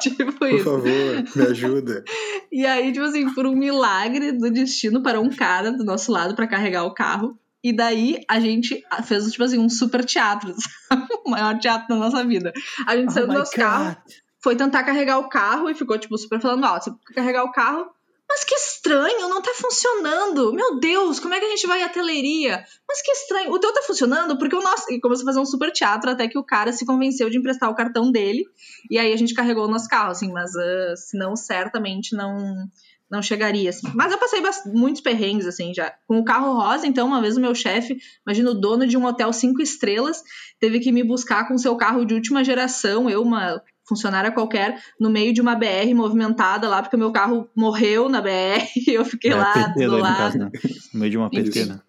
tipo por isso. favor, me ajuda. E aí, tipo assim, por um milagre do destino, para um cara do nosso lado para carregar o carro. E daí a gente fez, tipo assim, um super teatro, o maior teatro da nossa vida. A gente oh saiu do nosso God. carro, foi tentar carregar o carro e ficou, tipo, super falando alto. Você carregar o carro, mas que estranho, não tá funcionando. Meu Deus, como é que a gente vai à teleria? Mas que estranho. O teu tá funcionando porque o nosso. E começou a fazer um super teatro até que o cara se convenceu de emprestar o cartão dele. E aí a gente carregou o nosso carro, assim, mas uh, senão certamente não não chegaria, assim. Mas eu passei muitos perrengues, assim, já. Com o carro rosa, então, uma vez o meu chefe, imagina o dono de um hotel cinco estrelas, teve que me buscar com seu carro de última geração, eu, uma funcionária qualquer, no meio de uma BR movimentada lá, porque o meu carro morreu na BR e eu fiquei é, lá PT, do lado. Caso, né? No meio de uma PT, isso. né?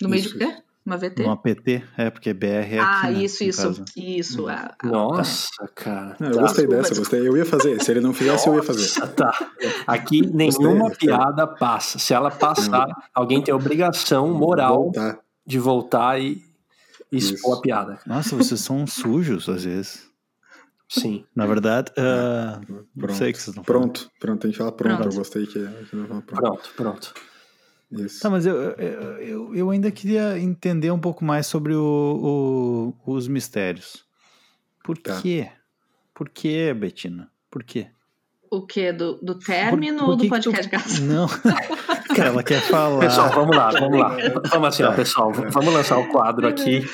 No meio isso. de quê? Uma VT? Uma PT, é, porque BR é Ah, aqui, né, isso, isso, isso. Hum. A, a, Nossa, cara. Não, eu tá, gostei dessa, mas... gostei. Eu ia fazer. Se ele não fizesse, eu ia fazer. Tá. Aqui nenhuma gostei, piada passa. Se ela passar, alguém tem a obrigação moral voltar. de voltar e expor isso. a piada. Nossa, vocês são sujos às vezes. Sim. Na verdade, uh, não sei o que vocês não Pronto, pronto, tem que falar pronto. pronto. Eu gostei que, que não pronto. Pronto, pronto. Isso. Tá, mas eu, eu, eu ainda queria entender um pouco mais sobre o, o os mistérios. Por tá. quê? Por quê, Betina? Por quê? O quê? Do, do término por, por ou do podcast tu... Não. ela quer falar. Pessoal, vamos lá, vamos lá. Vamos assim, ó, tá. pessoal, vamos lançar o quadro aqui.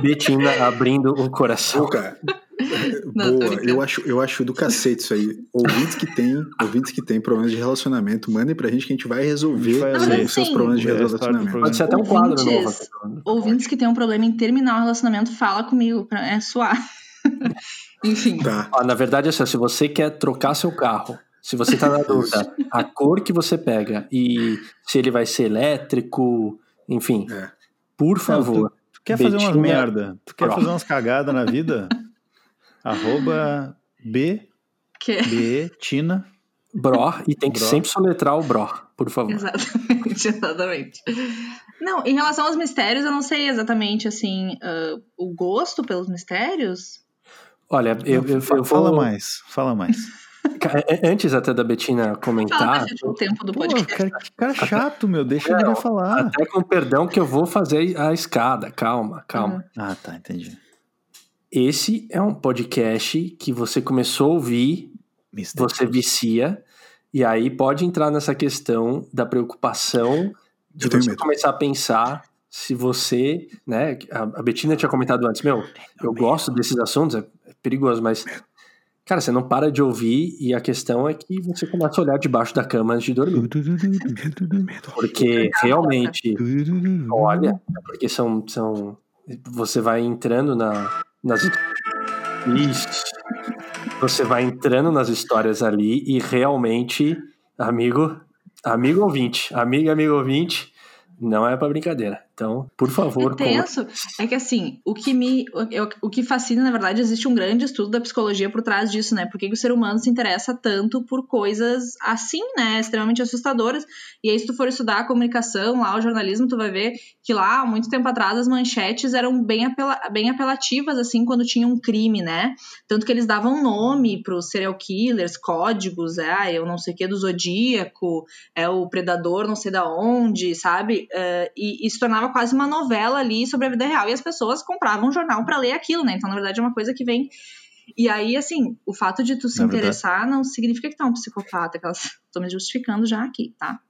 Betina abrindo o coração. Boa, eu acho, eu acho do cacete isso aí. Ouvintes que tem, ouvintes que tem problemas de relacionamento, mandem pra gente que a gente vai resolver vai os seus problemas de relacionamento. Pode ser até um quadro novo. Ouvintes que tem um problema em terminar o relacionamento, fala comigo, pra, é suar. Enfim. Tá. Ah, na verdade, assim, se você quer trocar seu carro, se você tá na dúvida, a cor que você pega e se ele vai ser elétrico, enfim, é. por favor. Não, tu, tu quer fazer umas merda? Tu quer fazer umas cagadas na vida? Arroba B. Que? B. Tina. Bro, e tem que bro. sempre soletrar o bro, por favor. Exatamente, exatamente. Não, em relação aos mistérios, eu não sei exatamente, assim, uh, o gosto pelos mistérios. Olha, eu, eu, eu Fala vou... mais, fala mais. É, antes até da Betina comentar. Fala o tempo do podcast. Pô, cara, cara chato, meu, deixa ele falar. Até com perdão que eu vou fazer a escada. Calma, calma. Uhum. Ah, tá, entendi. Esse é um podcast que você começou a ouvir, Mister você vicia, e aí pode entrar nessa questão da preocupação de você medo. começar a pensar se você, né, a Betina tinha comentado antes, meu, eu gosto desses assuntos, é perigoso, mas cara, você não para de ouvir e a questão é que você começa a olhar debaixo da cama antes de dormir. Porque realmente, olha, porque são, são você vai entrando na nas Isso. Você vai entrando nas histórias ali e realmente, amigo, amigo ouvinte, amiga, amigo ouvinte, não é para brincadeira. Então, por favor. É tenso. É que assim, o que me. O, o que fascina, na verdade, existe um grande estudo da psicologia por trás disso, né? Por que, que o ser humano se interessa tanto por coisas assim, né? Extremamente assustadoras. E aí, se tu for estudar a comunicação, lá, o jornalismo, tu vai ver que lá, muito tempo atrás, as manchetes eram bem, apela bem apelativas, assim, quando tinha um crime, né? Tanto que eles davam nome pros serial killers, códigos, é, ah, eu não sei o que do zodíaco, é o predador não sei da onde, sabe? Uh, e, se tornava tornava quase uma novela ali sobre a vida real. E as pessoas compravam um jornal para ler aquilo, né? Então, na verdade, é uma coisa que vem. E aí, assim, o fato de tu se na interessar verdade. não significa que tu é um psicopata, que elas estão me justificando já aqui, tá?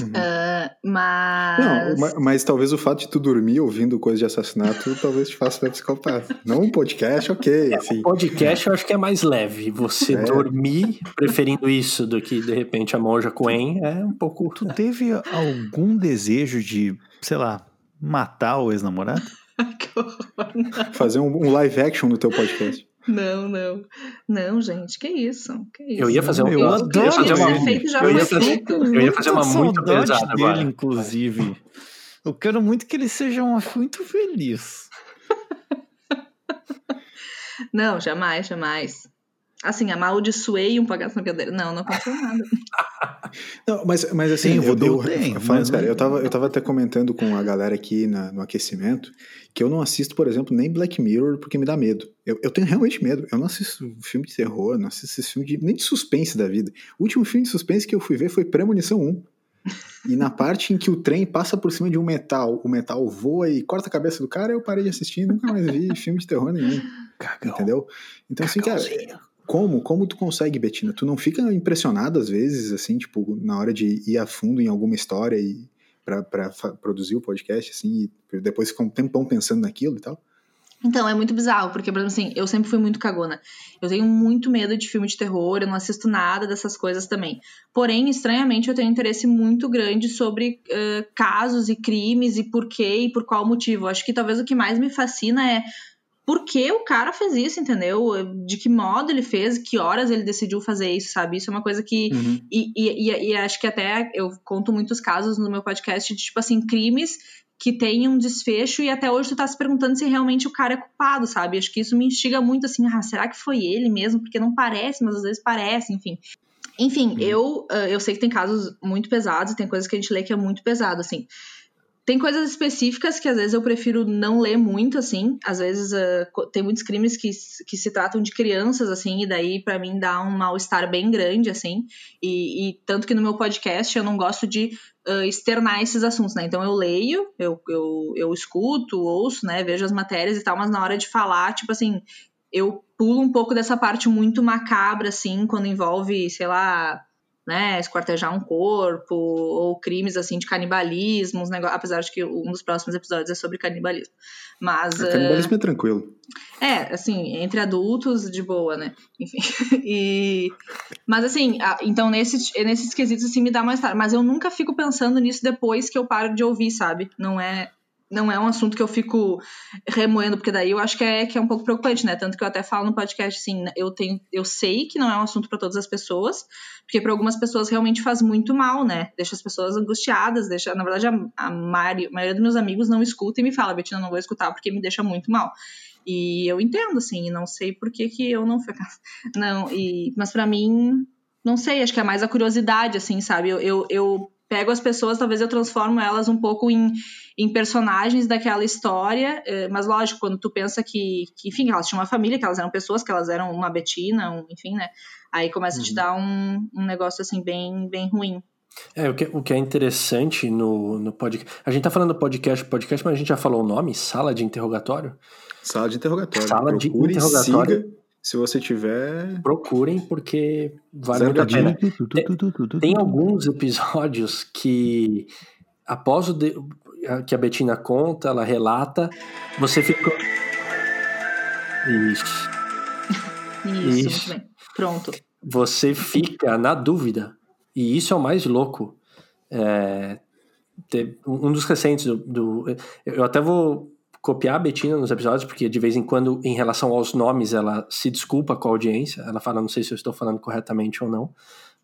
Uhum. Uh, mas... Não, mas... mas... talvez o fato de tu dormir ouvindo coisa de assassinato talvez te faça psicopata. Não um podcast, ok. É, assim. Um podcast eu acho que é mais leve. Você é. dormir preferindo isso do que, de repente, a Monja Coen é um pouco... Tu teve algum desejo de sei lá, matar o ex-namorado? Fazer um, um, live action no teu podcast. Não, não. Não, gente, que isso? Que isso? Eu ia fazer um. Eu adoro. Fazer uma, feito já eu, ia fazer, eu ia fazer uma muito pesada dele, agora. inclusive. Eu quero muito que ele seja muito feliz. não, jamais, jamais assim, amaldiçoei um palhaço na cadeira. Não, não aconteceu nada. não, mas, mas assim, Sim, eu, eu, eu, falando sério, eu tava, eu tava até comentando com a galera aqui na, no aquecimento que eu não assisto, por exemplo, nem Black Mirror porque me dá medo. Eu, eu tenho realmente medo. Eu não assisto filme de terror, não assisto filme de, nem de suspense da vida. O último filme de suspense que eu fui ver foi Premonição 1. E na parte em que o trem passa por cima de um metal, o metal voa e corta a cabeça do cara, eu parei de assistir e nunca mais vi filme de terror nenhum. Cagão. Entendeu? Então, assim, cara, como? Como tu consegue, Betina? Tu não fica impressionado às vezes, assim, tipo, na hora de ir a fundo em alguma história e para produzir o podcast, assim, e depois ficar um tempão pensando naquilo e tal? Então, é muito bizarro, porque, por exemplo, assim, eu sempre fui muito cagona. Eu tenho muito medo de filme de terror, eu não assisto nada dessas coisas também. Porém, estranhamente, eu tenho interesse muito grande sobre uh, casos e crimes e por quê e por qual motivo. Acho que talvez o que mais me fascina é por que o cara fez isso, entendeu? De que modo ele fez, que horas ele decidiu fazer isso, sabe? Isso é uma coisa que. Uhum. E, e, e, acho que até eu conto muitos casos no meu podcast de, tipo assim, crimes que têm um desfecho e até hoje tu tá se perguntando se realmente o cara é culpado, sabe? Acho que isso me instiga muito assim, ah, será que foi ele mesmo? Porque não parece, mas às vezes parece, enfim. Enfim, uhum. eu, eu sei que tem casos muito pesados e tem coisas que a gente lê que é muito pesado, assim. Tem coisas específicas que às vezes eu prefiro não ler muito, assim. Às vezes uh, tem muitos crimes que, que se tratam de crianças, assim, e daí para mim dá um mal-estar bem grande, assim. E, e, tanto que no meu podcast eu não gosto de uh, externar esses assuntos, né? Então eu leio, eu, eu, eu escuto, ouço, né? Vejo as matérias e tal, mas na hora de falar, tipo assim, eu pulo um pouco dessa parte muito macabra, assim, quando envolve, sei lá né, esquartejar um corpo, ou crimes assim de canibalismo, uns negócios, apesar de que um dos próximos episódios é sobre canibalismo. Mas. O canibalismo uh, é tranquilo. É, assim, entre adultos, de boa, né? Enfim. e, mas assim, então nesses, nesses quesitos assim me dá mais tarde. Mas eu nunca fico pensando nisso depois que eu paro de ouvir, sabe? Não é não é um assunto que eu fico remoendo, porque daí eu acho que é, que é um pouco preocupante, né? Tanto que eu até falo no podcast assim, eu tenho, eu sei que não é um assunto para todas as pessoas, porque para algumas pessoas realmente faz muito mal, né? Deixa as pessoas angustiadas, deixa, na verdade, a, a, maioria, a maioria dos meus amigos não escuta e me fala, Betina, não vou escutar porque me deixa muito mal. E eu entendo, assim, não sei por que, que eu não. Não, e, mas para mim, não sei, acho que é mais a curiosidade, assim, sabe? Eu, eu, eu pego as pessoas, talvez eu transformo elas um pouco em, em personagens daquela história, eh, mas lógico, quando tu pensa que, que, enfim, elas tinham uma família, que elas eram pessoas, que elas eram uma Betina, um, enfim, né? Aí começa uhum. a te uhum. dar um, um negócio assim bem, bem ruim. É, o que, o que é interessante no, no podcast. A gente tá falando do podcast, podcast, mas a gente já falou o nome? Sala de interrogatório? Sala de interrogatório. Sala Procure, de interrogatório. Siga se você tiver. Procurem, porque vale muito a pena. Tem, alguns episódios que, após o de, que a Betina conta, ela relata, você fica. Isso. Isso, isso. Bem. Pronto. Você fica na dúvida. E isso é o mais louco. É, um dos recentes do, do, Eu até vou copiar a Betina nos episódios, porque de vez em quando, em relação aos nomes, ela se desculpa com a audiência. Ela fala, não sei se eu estou falando corretamente ou não,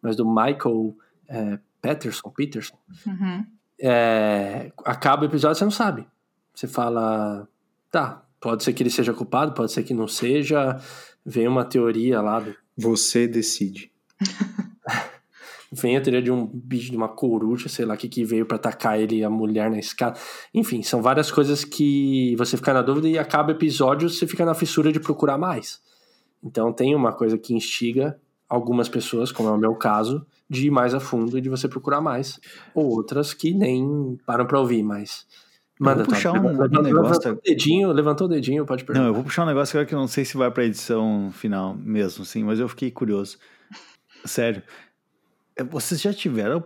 mas do Michael é, Peterson, Peterson. Uhum. É, acaba o episódio, você não sabe. Você fala, tá, pode ser que ele seja culpado, pode ser que não seja. Vem uma teoria lá do. Você decide. vem a teoria de um bicho, de uma coruja, sei lá, que, que veio para atacar ele a mulher na escada. Enfim, são várias coisas que você fica na dúvida e acaba o episódio, você fica na fissura de procurar mais. Então tem uma coisa que instiga algumas pessoas, como é o meu caso, de ir mais a fundo e de você procurar mais. Ou outras que nem param pra ouvir, mas. Manda, vou puxar tá, um, levantou, negócio. Levantou o dedinho, levantou o dedinho, pode perguntar. Não, eu vou puxar um negócio agora que eu não sei se vai pra edição final mesmo, sim, mas eu fiquei curioso. Sério. É, vocês já tiveram.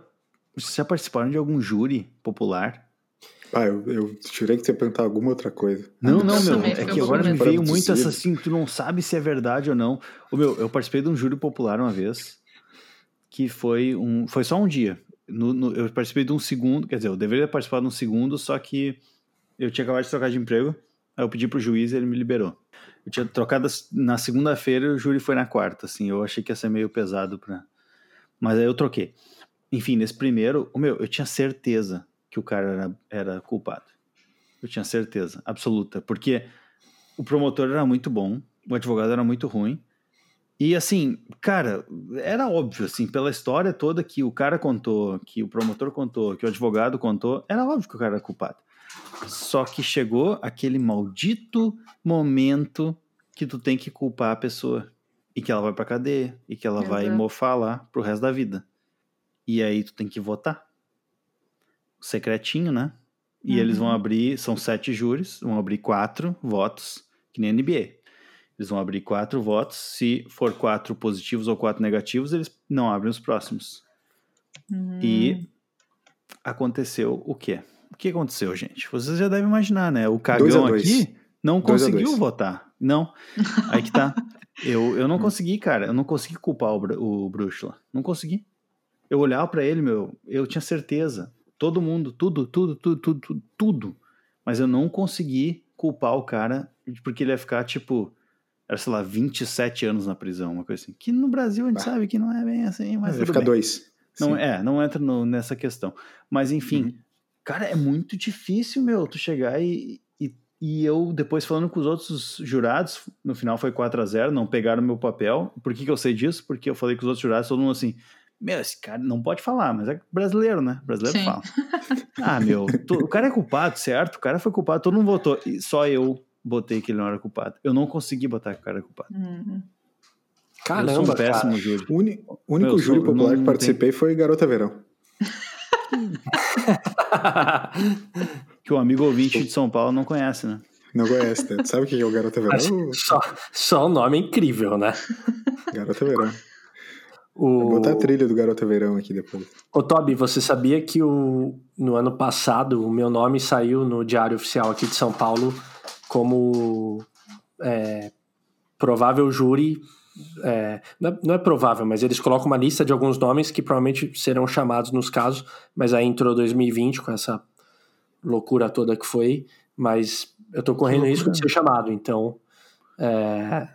Vocês já participaram de algum júri popular? Ah, eu, eu tirei que você perguntar alguma outra coisa. Não, não, meu. É que agora me veio muito essa assim, tu não sabe se é verdade ou não. O meu, eu participei de um júri popular uma vez, que foi um. Foi só um dia. No, no, eu participei de um segundo, quer dizer, eu deveria participar de um segundo, só que eu tinha acabado de trocar de emprego. Aí eu pedi pro juiz e ele me liberou. Eu tinha trocado na segunda-feira e o júri foi na quarta, assim. Eu achei que ia ser meio pesado pra mas aí eu troquei. Enfim, nesse primeiro, o meu, eu tinha certeza que o cara era, era culpado. Eu tinha certeza, absoluta. Porque o promotor era muito bom, o advogado era muito ruim. E assim, cara, era óbvio, assim, pela história toda que o cara contou, que o promotor contou, que o advogado contou, era óbvio que o cara era culpado. Só que chegou aquele maldito momento que tu tem que culpar a pessoa e que ela vai pra cadeia e que ela vai mofar lá pro resto da vida. E aí tu tem que votar. Secretinho, né? E uhum. eles vão abrir, são sete júris, vão abrir quatro votos, que nem NBA. Eles vão abrir quatro votos. Se for quatro positivos ou quatro negativos, eles não abrem os próximos. Uhum. E aconteceu o quê? O que aconteceu, gente? Vocês já devem imaginar, né? O cagão aqui não conseguiu votar. Não. Aí que tá. Eu, eu não hum. consegui, cara. Eu não consegui culpar o, o Brúxula. Não consegui. Eu olhava para ele, meu, eu tinha certeza. Todo mundo, tudo, tudo, tudo, tudo, tudo, tudo. Mas eu não consegui culpar o cara porque ele ia ficar, tipo, era, sei lá, 27 anos na prisão, uma coisa assim. Que no Brasil a gente sabe que não é bem assim, mas. Vai ficar bem. dois. Não, é, não entra no, nessa questão. Mas enfim, uhum. cara, é muito difícil, meu, tu chegar e, e eu, depois falando com os outros jurados, no final foi 4 a 0 não pegaram meu papel. Por que, que eu sei disso? Porque eu falei com os outros jurados, todo mundo assim, Meu, esse cara não pode falar, mas é brasileiro, né? Brasileiro Sim. fala. Ah, meu, tu- o cara é culpado, certo? O cara foi culpado, todo mundo votou. E só eu botei que ele não era culpado. Eu não consegui botar que o cara é culpado. Hum. eu sou Caramba, um péssimo cara. júri. O, uni- único Eu júri popular não- que participei foi Garota Verão. Que o amigo ouvinte de São Paulo não conhece, né? Não conhece, né? Tu Sabe o que é o Garota Verão? só, só o nome é incrível, né? Garota Verão. Vou O, botar a trilha do Garota Verão aqui depois. Ô, Toby, você sabia que o, no ano passado o meu nome saiu no Diário Oficial aqui de São Paulo como é, provável júri. é, não, é, não é provável, mas eles colocam uma lista de alguns nomes que provavelmente serão chamados nos casos, mas aí entrou 2020 com essa loucura toda que foi, mas eu tô correndo risco de ser chamado, então. é,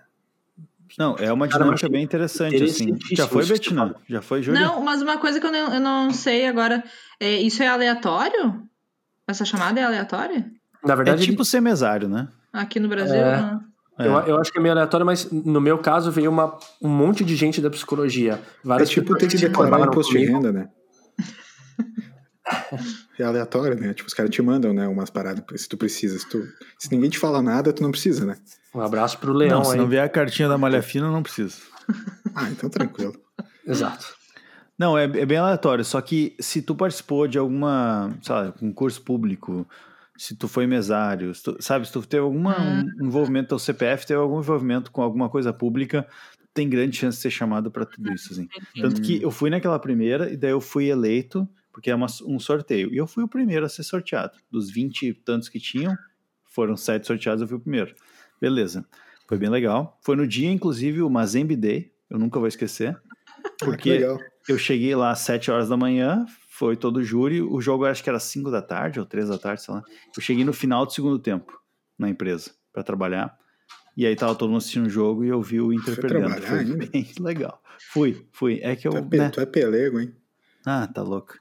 Não, é uma Cara, dinâmica mas bem interessante, assim. Já foi, falou. Já foi, Júlia? Não, mas uma coisa que eu não, eu não sei agora, é, isso é aleatório? Essa chamada é aleatória? na É verdade, tipo ser mesário, né? Aqui no Brasil? É. não. É. Eu, eu acho que é meio aleatório, mas no meu caso veio uma, um monte de gente da psicologia. É Várias tipo pessoas ter que declarar imposto de renda, né? É aleatório, né? Tipo, os caras te mandam, né, umas paradas se tu precisa. Se, tu- se ninguém te fala nada, tu não precisa, né? Um abraço pro Leão não, se aí. não vier a cartinha da malha fina, não precisa. Ah, então tranquilo. Exato. Não, é, é bem aleatório. Só que se tu participou de alguma, sei lá, concurso público, se tu foi mesário, se tu- sabe, se tu teve algum Hum. envolvimento, teu CPF teve algum envolvimento com alguma coisa pública, tem grande chance de ser chamado para tudo isso, assim. Tanto que eu fui naquela primeira e daí eu fui eleito, porque é uma- um sorteio. E eu fui o primeiro a ser sorteado. Dos 20 e tantos que tinham, foram sete sorteados, eu fui o primeiro. Beleza. Foi bem legal. Foi no dia, inclusive, o Mazembe Day. Eu nunca vou esquecer. Que Porque eu cheguei lá às 7 horas da manhã, foi todo o júri. O jogo acho que era 5 da tarde ou 3 da tarde, sei lá. Eu cheguei no final do segundo tempo na empresa para trabalhar. E aí tava todo mundo assistindo o jogo e eu vi o Inter Foi perdendo. Foi bem legal. Fui, fui. É que eu. Tu é, né? tu é pelego, hein? Ah, tá louco.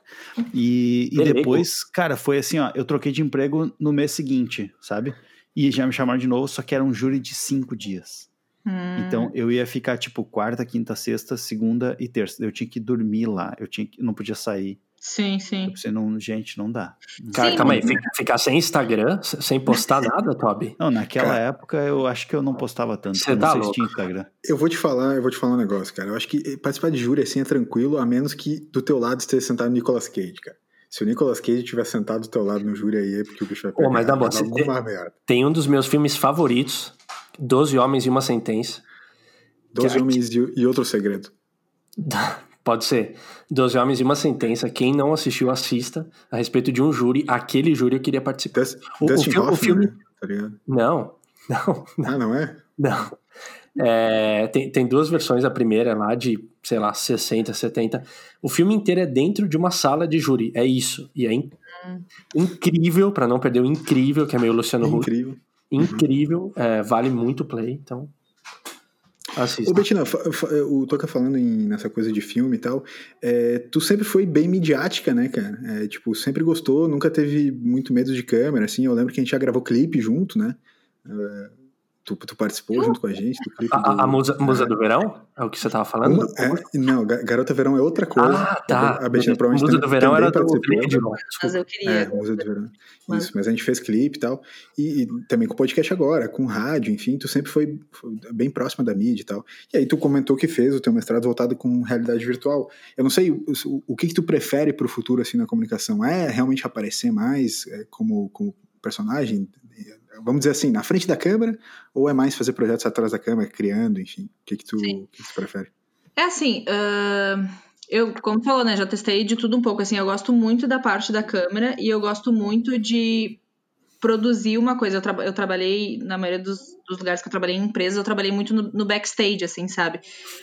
E, e depois, cara, foi assim, ó. Eu troquei de emprego no mês seguinte, sabe? E já me chamaram de novo, só que era um júri de cinco dias. Hum. Então eu ia ficar tipo quarta, quinta, sexta, segunda e terça. Eu tinha que dormir lá, eu tinha que, não podia sair. Sim, sim. Você não, gente, não dá. Cara, Sim, calma aí. mas- fica- Ficar sem Instagram, sem postar nada, Toby? Não, naquela Cara. época eu acho que eu não postava tanto. Cê eu não tá louco. Instagram. Eu vou te falar, eu vou te falar um negócio, cara. Eu acho que participar de júri assim é tranquilo, a menos que do teu lado esteja sentado o Nicolas Cage, cara. Se o Nicolas Cage estiver sentado do teu lado no júri aí, é porque o bicho vai pegar. Ô, mas na boa, alguma merda. Tem um dos meus filmes favoritos, Doze Homens e Uma Sentença. Doze Que- homens e, e outro segredo. Pode ser. Doze Homens e Uma Sentença. Quem não assistiu, assista. A respeito de um júri. Aquele júri eu queria participar. O- o filme- o Hoffman, filme- né? tá ligado? Não, não, Ah, não é? não. É, tem, tem duas versões. A primeira é lá de, sei lá, 60, 70. O filme inteiro é dentro de uma sala de júri. É isso. E é in- incrível, pra não perder o incrível, que é meio Luciano Huck. Incrível. Incrível. é, vale muito play. Então, assista. Ô, Betina, o Toca falando em, nessa coisa de filme e tal, é, tu sempre foi bem midiática, né, cara? É, tipo, sempre gostou, nunca teve muito medo de câmera, assim. Eu lembro que a gente já gravou clipe junto, né? Tu, tu participou junto com a gente do clipe. A, do- a musa, musa do verão? É o que você tava falando? Uma- é, não, Ga- Garota Verão é outra coisa. Ah, tá. A Betina provavelmente Musa do também- verão também era do participou. de novo. Mas eu queria. É, Musa do Verão. Mas- Isso, mas a gente fez clipe e tal. E, e também com podcast agora, com rádio, enfim, tu sempre foi, foi bem próxima da mídia e tal. E aí tu comentou que fez o teu mestrado voltado com realidade virtual. Eu não sei, o, o que que tu prefere pro futuro, assim, na comunicação? É realmente aparecer mais é, como, como personagem? Vamos dizer assim, na frente da câmera? Ou é mais fazer projetos atrás da câmera, criando, enfim? O que que tu, que que tu prefere? É assim, ahn, eu, como falou, né, já testei de tudo um pouco, assim, eu gosto muito da parte da câmera e eu gosto muito de produzir uma coisa. Eu, traba- eu trabalhei, na maioria dos, dos lugares que eu trabalhei em empresas, eu trabalhei muito no, no backstage, assim, sabe?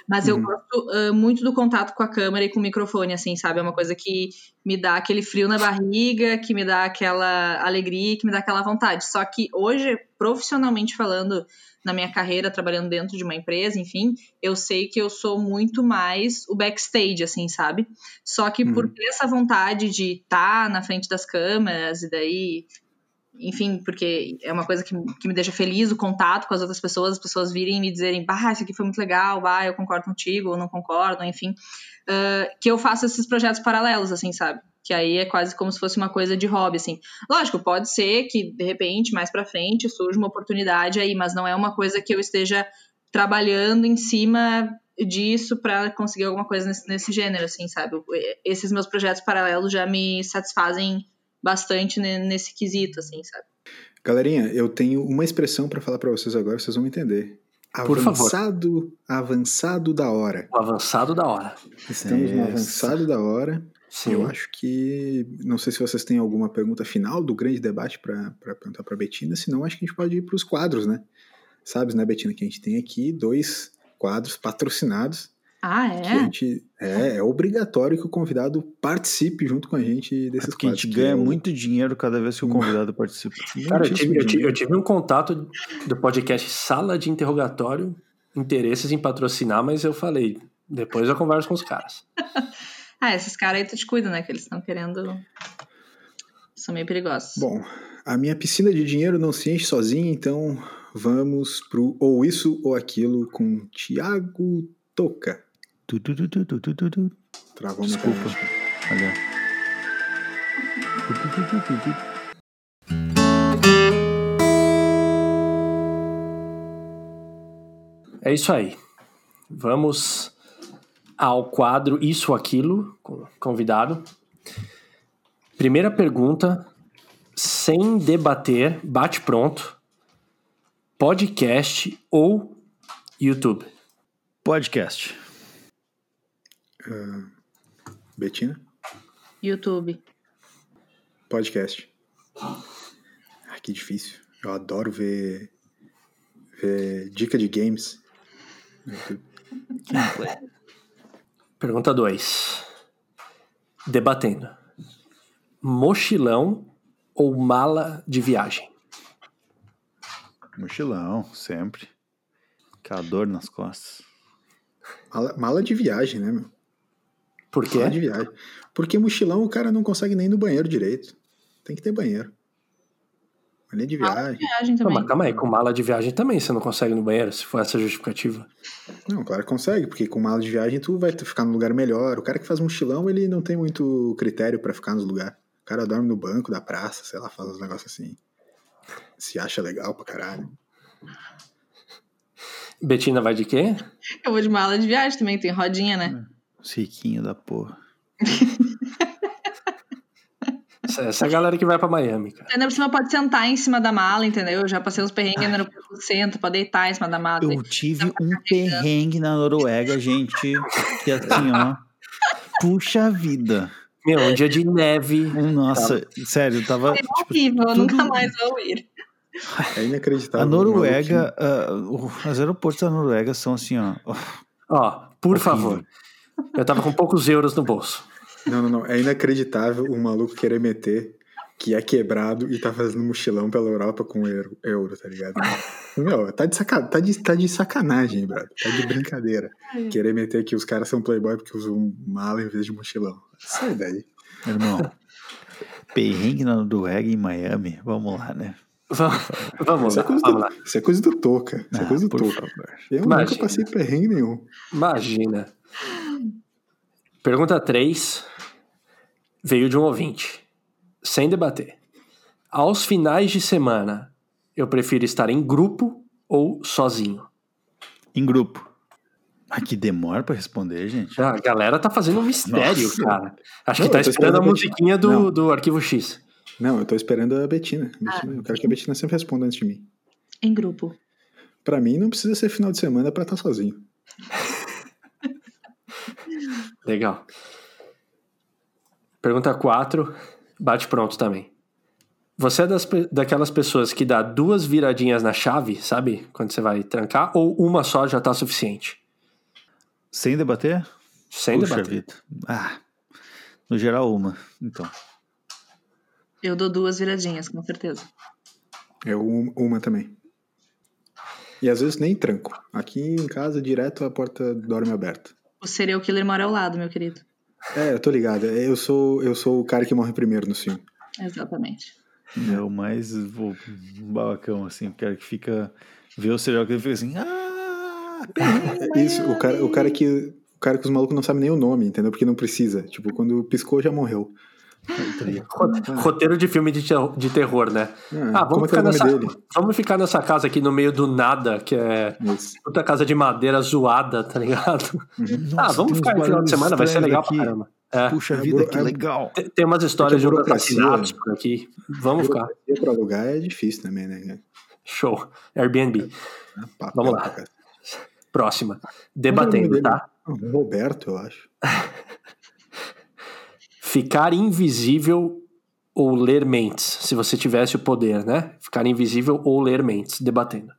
Mas eu Uhum. gosto ah, muito do contato com a câmera e com o microfone, assim, sabe? É uma coisa que me dá aquele frio na barriga, que me dá aquela alegria, que me dá aquela vontade. Só que hoje, profissionalmente falando, na minha carreira, trabalhando dentro de uma empresa, enfim, eu sei que eu sou muito mais o backstage, assim, sabe? Só que por Uhum. ter essa vontade de estar na frente das câmeras e daí enfim, porque é uma coisa que, que me deixa feliz o contato com as outras pessoas, as pessoas virem e me dizerem, bah, isso aqui foi muito legal, bah, eu concordo contigo, ou não concordo, enfim, uh, que eu faço esses projetos paralelos, assim, sabe? Que aí é quase como se fosse uma coisa de hobby, assim. Lógico, pode ser que, de repente, mais pra frente, surja uma oportunidade aí, mas não é uma coisa que eu esteja trabalhando em cima disso para conseguir alguma coisa nesse, nesse gênero, assim, sabe? Esses meus projetos paralelos já me satisfazem bastante nesse quesito, assim, sabe? Galerinha, eu tenho uma expressão para falar para vocês agora, vocês vão entender. Por avançado, favor. avançado da hora. O avançado da hora. Estamos no avançado da hora. Sim. Eu acho que. Não sei se vocês têm alguma pergunta final do grande debate para perguntar para Betina, senão acho que a gente pode ir para os quadros, né? Sabes, né, Betina, que a gente tem aqui dois quadros patrocinados. Ah, Que a é? gente, é, é obrigatório que o convidado participe junto com a gente desses Porque a gente ganha é o- muito dinheiro cada vez que o convidado participa. Cara, eu tive, eu tive- eu tive um contato do podcast Sala de Interrogatório, interesses em patrocinar, mas eu falei, depois eu converso com os caras. Ah, esses caras aí tu te cuida, né? Que eles estão querendo. São meio perigosos. Bom, a minha piscina de dinheiro não se enche sozinha, então vamos pro ou isso ou aquilo com Tiago Toca. Tu, tu, tu, tu, tu, tu, tu, tu. Travou Desculpa. Olha. Tu, tu, tu, tu, tu, tu. É isso aí. Vamos ao quadro Isso ou Aquilo, convidado. Primeira pergunta, sem debater, bate pronto. Podcast ou YouTube? Podcast. Betina? YouTube. Podcast. Ah, que difícil. Eu adoro ver, ver dica de games. Pergunta 2. Debatendo. Mochilão ou mala de viagem? Mochilão, sempre. Aquela dor nas costas. Mala, mala de viagem, né, meu? Por quê? Mala de viagem. Porque mochilão o cara não consegue nem ir no banheiro direito. Tem que ter banheiro. Malinha de viagem. Viagem Não, também. mas calma aí, com mala de viagem também você não consegue ir no banheiro, se for essa justificativa. Não, claro que consegue, porque com mala de viagem tu vai ficar num lugar melhor. O cara que faz mochilão, ele não tem muito critério pra ficar nos lugares. O cara dorme no banco da praça, sei lá, faz uns negócios assim. Se acha legal pra caralho. Betina vai de quê? Eu vou de mala de viagem também, tem rodinha, né? Riquinho da porra. Essa, essa é a galera que vai pra Miami, cara. Ainda por cima pode sentar em cima da mala, entendeu? Eu já passei uns perrengues no aeroporto, senta, pode deitar em cima da mala. Eu tive um perrengue na Noruega, gente. Que assim, ó. Puxa vida. Meu, um dia de neve. Nossa, sério, eu tava. É Tipo, horrível, eu tudo- nunca mais vou ir. É inacreditável. a o Noruega, o- os aeroportos da Noruega são assim, ó. Ó, por Horrível. favor. Eu tava com poucos euros no bolso. Não, não, não. É inacreditável o maluco querer meter que é quebrado e tá fazendo mochilão pela Europa com euro, euro tá ligado? Meu, tá de, saca... tá, de, tá de sacanagem, brother. Tá de brincadeira. Querer meter que os caras são playboy porque usam mala em vez de mochilão. Sai daí. Irmão. Perrengue na Noruega em Miami. Vamos lá, né? Vamos, vamos Isso é lá, coisa vamos do, lá. isso é coisa do Toca. Isso é Ah, coisa do Toca. favor. Eu Imagina. nunca passei perrengue nenhum. Imagina. Pergunta 3 veio de um ouvinte. Sem debater. Aos finais de semana, eu prefiro estar em grupo ou sozinho? Em grupo. Ah, que demora pra responder, gente. A galera tá fazendo um mistério, Nossa. cara. Acho Não, que tá esperando a esperando a musiquinha do, Não. do Arquivo X. Não, eu tô esperando a Betina. Betina Eu quero que a Betina sempre responda antes de mim. Em grupo. Pra mim, não precisa ser final de semana pra estar sozinho. Legal. Pergunta 4, bate pronto também. Você é das, daquelas pessoas que dá duas viradinhas na chave, sabe? Quando você vai trancar, ou uma só já tá suficiente? Sem debater? Sem Puxa debater. vida. Ah, no geral, uma. Então. Eu dou duas viradinhas, com certeza. Eu um- uma também. E às vezes nem tranco. Aqui em casa, direto, a porta dorme aberta. O serial killer mora ao lado, meu querido. É, eu tô ligado. Eu sou, eu sou o cara que morre primeiro no filme. Exatamente. É o mais o, babacão, assim, o cara que fica. Vê o serial killer e fica assim. Ah! Isso, o cara, o cara que. O cara que os malucos não sabem nem o nome, entendeu? Porque não precisa. Tipo, quando piscou já morreu. Roteiro de filme de, ter- de terror, né? Ah, Ah, vamos é é ficar, nome nessa, dele? vamos ficar nessa casa aqui no meio do nada, que é Isso. puta casa de madeira zoada, tá ligado? ah, Nossa, vamos ficar no final de semana, vai ser legal aqui. pra caramba. É, Puxa É, vida, que é- legal. tem- tem umas histórias de assassinatos por aqui. Vamos ficar. Pra alugar é difícil também, né? Show. Airbnb. Ah, papel Vamos lá. Próxima. É Debatendo, tá? Ah, Roberto, eu acho. Ficar invisível ou ler mentes, se você tivesse o poder, né? Ficar invisível ou ler mentes, debatendo.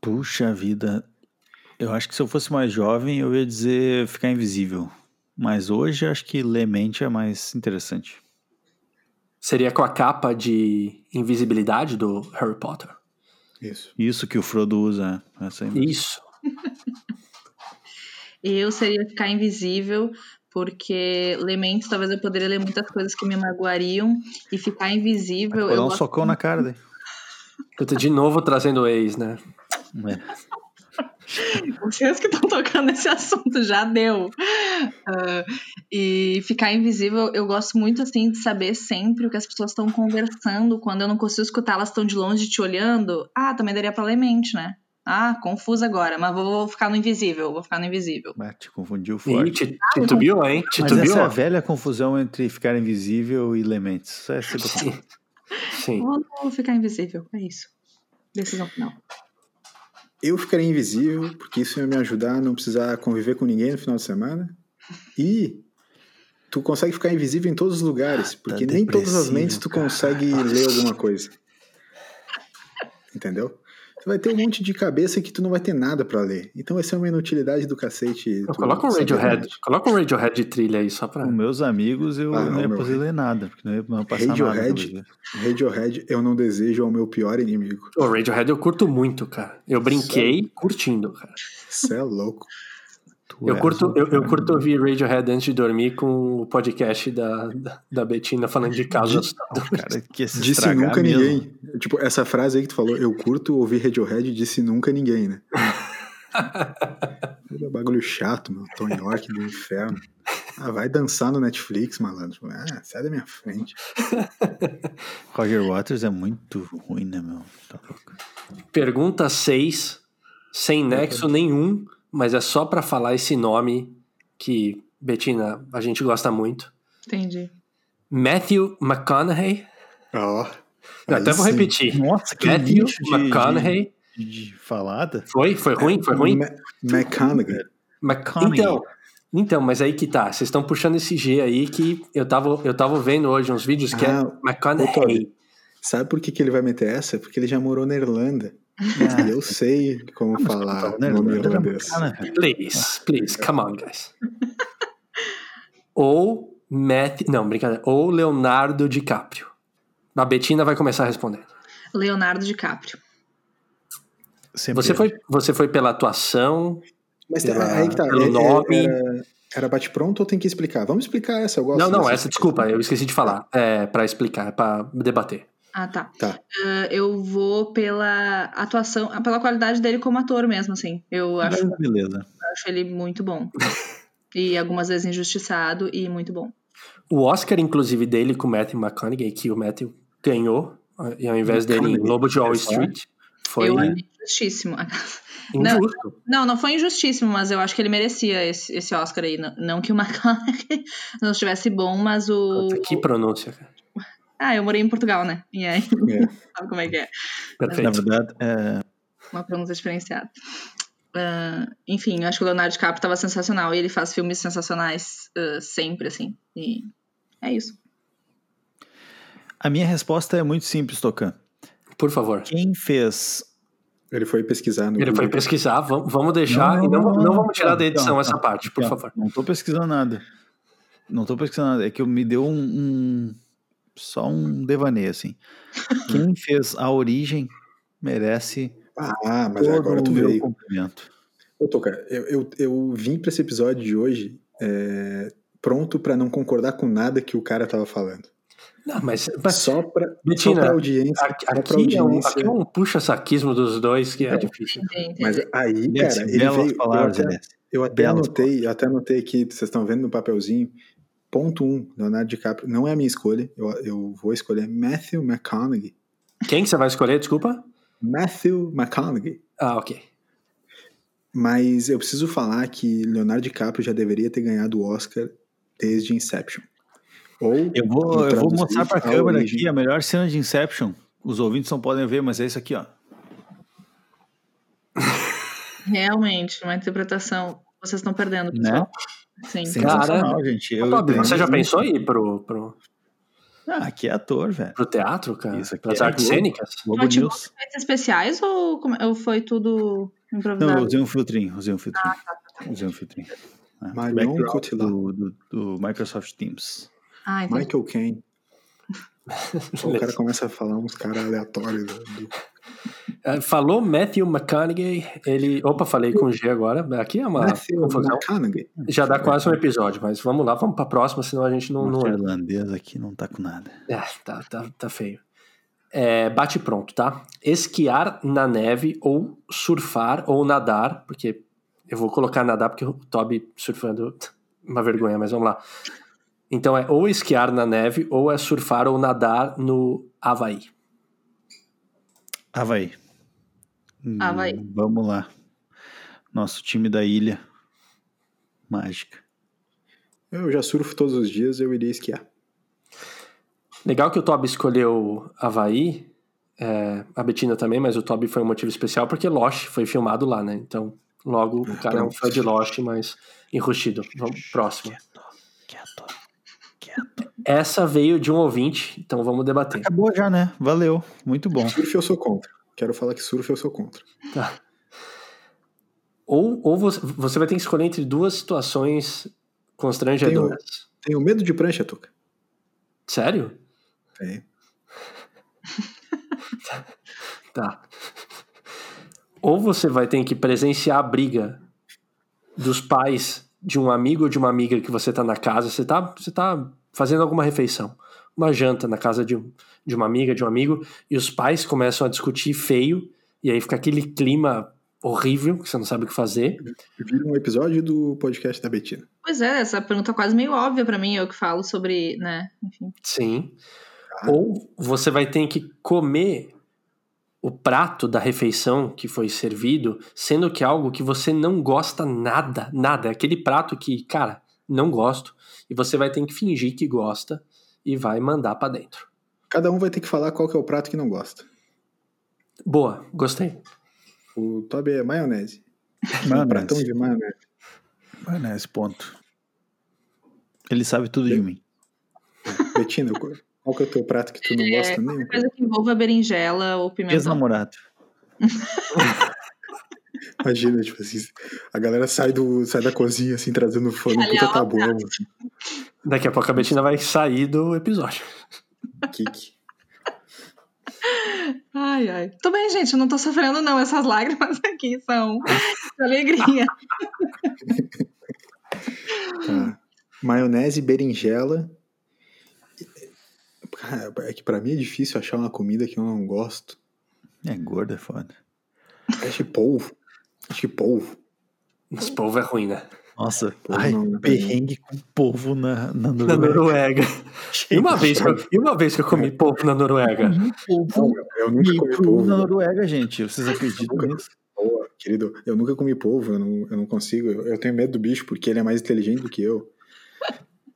Puxa vida. Eu acho que se eu fosse mais jovem, eu ia dizer ficar invisível. Mas hoje acho que ler mente é mais interessante. Seria com a capa de invisibilidade do Harry Potter. Isso. Isso que o Frodo usa. é Essa. Isso. Eu seria ficar invisível, porque ler mentes, talvez eu poderia ler muitas coisas que me magoariam, e ficar invisível. Vou eu dar um socão na cara daí. Puta, de novo trazendo o ex, né? É. Vocês que estão tocando nesse assunto já deu. Ah, e ficar invisível, eu gosto muito assim de saber sempre o que as pessoas estão conversando. Quando eu não consigo escutar, elas estão de longe te olhando. Ah, também daria pra ler mente, né? Ah, confusa agora, mas vou, vou ficar no invisível, vou ficar no invisível. Ah, te confundiu Ih, forte. te- titubeou, hein? Mas Titubeou? essa é a velha confusão entre ficar invisível e lementes. Isso é sempre Sim. Sim. Vou ficar invisível, é isso. Decisão final. Eu ficaria invisível, porque isso ia me ajudar a não precisar conviver com ninguém no final de semana. E tu consegue ficar invisível em todos os lugares, porque nem todas as mentes tu cara. consegue ler alguma coisa. Entendeu? Tu vai ter um monte de cabeça que tu não vai ter nada pra ler. Então vai ser uma inutilidade do cacete. tu Coloca um Radiohead. Coloca um Radiohead de trilha aí, só pra. Com meus amigos, eu Ah, não não, ia poder ler nada, porque não ia não ia passar nada. Radiohead. talvez. Radiohead eu não desejo ao meu pior inimigo. O Radiohead eu curto muito, cara. Eu brinquei curtindo, cara. Você é louco. Eu curto, eu, eu curto ouvir Radiohead antes de dormir com o podcast da, da, da Betina falando de casos. Disse nunca mesmo. ninguém. Tipo, essa frase aí que tu falou, eu curto ouvir Radiohead, disse nunca ninguém, né? É bagulho chato, meu. Tony York do inferno. Ah, vai dançar no Netflix, malandro. Ah, sai da minha frente. Roger Waters é muito ruim, né, meu? Tá louco. Pergunta 6, sem nexo nenhum, mas é só pra falar esse nome que, Betina, a gente gosta muito. Entendi. Matthew McConaughey. Ó. Eu aí até vou repetir. Nossa, que Matthew McConaughey. de, de falada. Foi? Foi ruim? Foi ruim? Ma- McConaughey. Mc- McConaughey. Então, então, mas aí que tá. Vocês estão puxando esse G aí que eu tava, eu tava vendo hoje uns vídeos que Ah, é ô, McConaughey. Toby. Sabe por que, que ele vai meter essa? Porque ele já morou na Irlanda. Ah, eu sei como falar nome irlandês. Please, please, come on, guys. Ou Matt, não, brincadeira. Ou Leonardo DiCaprio. A Betina vai começar respondendo. Leonardo DiCaprio. Sempre Você foi, você foi pela atuação? Mas Pela- aí que tá. pelo é- é- nome. Era, era bate-pronto ou tem que explicar? Vamos explicar essa, eu gosto Não, não, essa, desculpa, eu esqueci de falar. É pra explicar, pra debater. Ah, tá. Tá. Ah, eu vou pela atuação, pela qualidade dele como ator mesmo, assim. Eu acho, Mas beleza. acho ele muito bom. E algumas vezes injustiçado e muito bom. O Oscar, inclusive, dele com o Matthew McConaughey, que o Matthew ganhou, e ao invés dele em Lobo de Wall Street, foi Eu achei injustíssimo. injusto. Não, não foi injustíssimo, mas eu acho que ele merecia esse, esse Oscar aí. Não, não que o McConaughey não estivesse bom, mas o. Que pronúncia, cara. Ah, eu morei em Portugal, né? E aí, É. sabe como é que é? Na Perfeito. verdade, é, Uma pronúncia diferenciada. Ah, enfim, eu acho que o Leonardo DiCaprio estava sensacional e ele faz filmes sensacionais ah, sempre, assim. E é isso. a minha resposta é muito simples, Tocan. Por favor. Quem fez Ele foi pesquisar no Ele foi pesquisar, vamos, vamos deixar e não, não vamos tirar da edição Não, essa não, parte, por não, favor. Não tô pesquisando nada. Não tô pesquisando nada. É que eu me deu um, um- só um devaneio, assim. Quem fez a origem merece Ah, mas todo agora tu o meu veio. cumprimento. Ô, Toca, eu, eu, eu vim pra esse episódio de hoje é, pronto pra não concordar com nada que o cara tava falando. Não, mas, mas Só pra, só Betina, pra audiência. aqui, só pra aqui é um, audiência. aqui é um puxa-saquismo dos dois que é difícil. Entendi. Mas aí, cara, ele veio. palavras, eu até, eu até anotei, eu até anotei aqui, vocês estão vendo no papelzinho. Ponto 1, um, Leonardo DiCaprio. Não é a minha escolha. Eu, eu vou escolher Matthew McConaughey. Quem que você vai escolher, desculpa? Matthew McConaughey. Ah, ok. Mas eu preciso falar que Leonardo DiCaprio já deveria ter ganhado o Oscar desde Inception. Ou Eu vou, eu vou mostrar pra a câmera origem. aqui a melhor cena de Inception. Os ouvintes não podem ver, mas é isso aqui, ó. Realmente, uma interpretação. Vocês estão perdendo, pessoal. Sim. Sensacional, gente. Eu, você já pensou em ir pro, pro, Ah, aqui é ator, velho. pro teatro, cara? Isso aqui Pras é artes Globo. cênicas? Globo Mas, tipo, News. efeitos especiais ou, como- ou foi tudo Não, improvisado? eu usei um filtrinho, usei um filtrinho. Usei um filtrinho. Ah, Marion background Cotillard. do, do, do Microsoft Teams. Ah. Michael Caine. o cara começa a falar uns caras aleatórios. do- do- Falou Matthew McConaughey, ele... Opa, falei com G agora. Aqui é uma Matthew confusão. McConaughey. Já dá quase um episódio, mas vamos lá, vamos pra próxima, senão a gente não... Não... irlandês aqui não tá com nada. É, tá, tá, tá feio. É, bate pronto, tá? Esquiar na neve ou surfar ou nadar, porque eu vou colocar nadar porque o Toby surfando uma vergonha, mas vamos lá. Então é ou esquiar na neve ou é surfar ou nadar no Havaí. Havaí. Hum, Havaí. Vamos lá. Nosso time da ilha. Mágica. Eu já surfo todos os dias, eu iria esquiar. Legal que o Toby escolheu Havaí, é, a Betina também, mas o Toby foi um motivo especial porque Lost foi filmado lá, né? Então, logo o cara é um fã de Lost, mas enrustido. Vamos, próximo. Quieto. Quieto. Essa veio de um ouvinte, então vamos debater. Acabou já, né? Valeu. Muito bom. Surf eu sou contra. Quero falar que surf eu sou contra. Ou, ou você, você vai ter que escolher entre duas situações constrangedoras. Tenho medo de prancha, Tuca. Sério? Tenho. Tá. Ou você vai ter que presenciar a briga dos pais de um amigo ou de uma amiga que você tá na casa, você tá, você tá fazendo alguma refeição, uma janta na casa de, de uma amiga, de um amigo, e os pais começam a discutir feio, e aí fica aquele clima horrível, que você não sabe o que fazer. Vira um episódio do podcast da Betina. Pois é, essa pergunta é quase meio óbvia pra mim, eu que falo sobre, né, enfim. Sim. Ah. Ou você vai ter que comer o prato da refeição que foi servido, sendo que é algo que você não gosta nada, nada. É aquele prato que, cara, não gosto. E você vai ter que fingir que gosta e vai mandar pra dentro. Cada um vai ter que falar qual que é o prato que não gosta. Boa, gostei. O Toby é maionese. Um Maionese. pratão de maionese. Maionese, ponto. Ele sabe tudo de mim. Betina, qual qual que é o teu prato que tu não gosta nenhum? Coisa que envolva berinjela ou pimentão. Ex-namorado. Imagina, tipo assim, a galera sai, do, sai da cozinha, assim, trazendo fone, um puta tabuão, Daqui a pouco a Betina vai sair do episódio. kick. Ai, ai. Tô bem, gente, eu não tô sofrendo não, essas lágrimas aqui são de alegria. Tá. Maionese, berinjela. Cara, é que pra mim é difícil achar uma comida que eu não gosto. É gordo, é foda. Acho que polvo. Acho que polvo. Esse povo é ruim, né? Nossa, Pô, ai, não, não. perrengue com polvo na, na Na Noruega. Noruega. E uma, vez que eu, e uma vez que eu comi polvo na Noruega. Não, Polvo eu nunca comi polvo. na Noruega, gente. Vocês acreditam Nunca. nisso? Boa, querido, eu nunca comi polvo, eu não, eu não consigo. Eu, eu tenho medo do bicho porque ele é mais inteligente do que eu.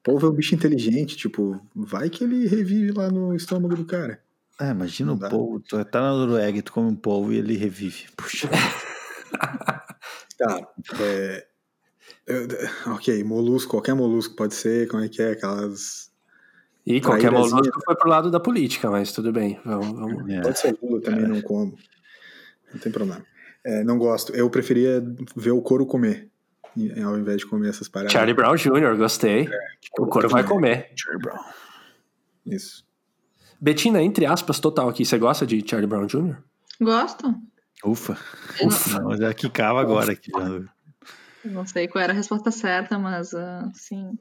Polvo é um bicho inteligente, tipo, vai que ele revive lá no estômago do cara. Ah, imagina Não o dá. polvo. Tu tá na Noruega e tu come um polvo e ele revive. Puxa. Tá, é. ok, molusco, qualquer molusco pode ser, como é que é? Aquelas. E qualquer molusco foi pro lado da política, mas tudo bem. Vamos, vamos. É. Pode ser lula, também não como. Não tem problema. É, não gosto. Eu preferia ver o couro comer, ao invés de comer essas paradas. Charlie Brown Jr., gostei. o couro vai comer. Charlie Brown. Isso. Betina, entre aspas, total aqui. Você gosta de Charlie Brown Jr.? Gosto. Ufa. Eu Não, já quicava agora aqui. já. Não sei qual era a resposta certa, mas ah, sim.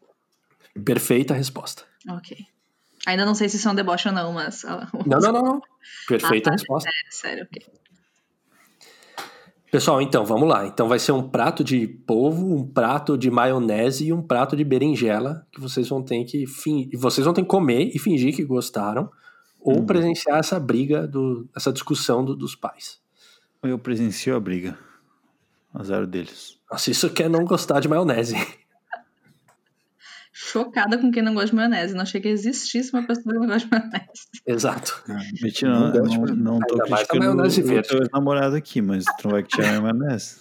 Perfeita resposta. Ok. Ainda não sei se isso é um deboche ou não, mas. Não, não, não. não. Perfeita ah, tá, resposta. Sério, sério, ok. Pessoal, então, vamos lá. Então vai ser um prato de polvo, um prato de maionese e um prato de berinjela que vocês vão ter que fin... vocês vão ter que comer e fingir que gostaram ou hum. presenciar essa briga, do... essa discussão do, dos pais. Eu presencio a briga. Azar deles. Nossa, isso quer não gostar de maionese. Chocada com quem não gosta de maionese. Não achei que existisse uma pessoa que não gosta de maionese. Exato. Ah, mentira, não, não, não, não tô criticando o teu namorado aqui, mas tu não vai tirar a maionese.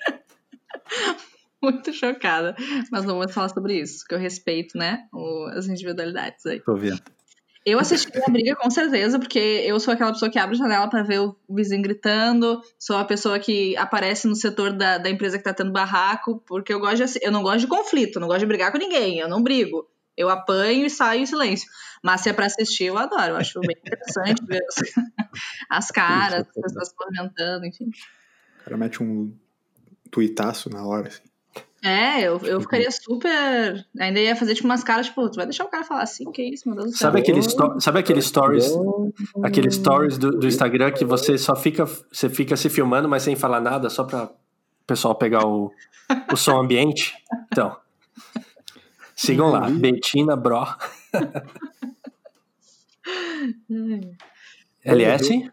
Muito chocada. Mas não vou falar sobre isso, que eu respeito, né? O, as individualidades aí. Tô vendo. Eu assisti a briga com certeza, porque eu sou aquela pessoa que abre a janela para ver o vizinho gritando, sou a pessoa que aparece no setor da, da empresa que tá tendo barraco, porque eu gosto de, eu não gosto de conflito, não gosto de brigar com ninguém, eu não brigo. Eu apanho e saio em silêncio. Mas se é pra assistir, eu adoro. Eu acho bem interessante ver as, as caras, as pessoas comentando, enfim. O cara mete um tuitaço na hora, assim. É, eu, eu ficaria super. Ainda ia fazer tipo umas caras, tipo, tu vai deixar o cara falar assim, que isso, meu Deus do céu. Sabe aquele, sabe aquele stories, aquele stories do, do, Instagram que você só fica, você fica se filmando, mas sem falar nada, só pra o pessoal pegar o, o som ambiente? Então. Sigam lá, Betina Bro. LS?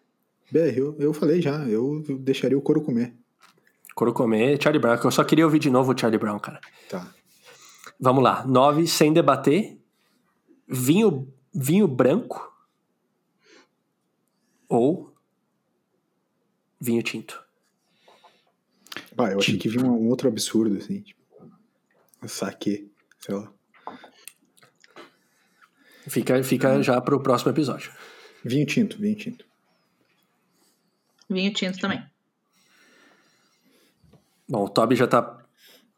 BR, eu, eu falei já, eu deixaria o couro comer. Couro comer, Charlie Brown, que eu só queria ouvir de novo o Charlie Brown, cara. Tá. Vamos lá. Nove, sem debater. Vinho, vinho branco ou vinho tinto? Ah, eu achei que vinha um, outro absurdo, assim. Tipo, saque, sei lá. Fica, fica já pro próximo episódio. Vinho tinto, vinho tinto. Vinho tinto também. Bom, o Toby já tá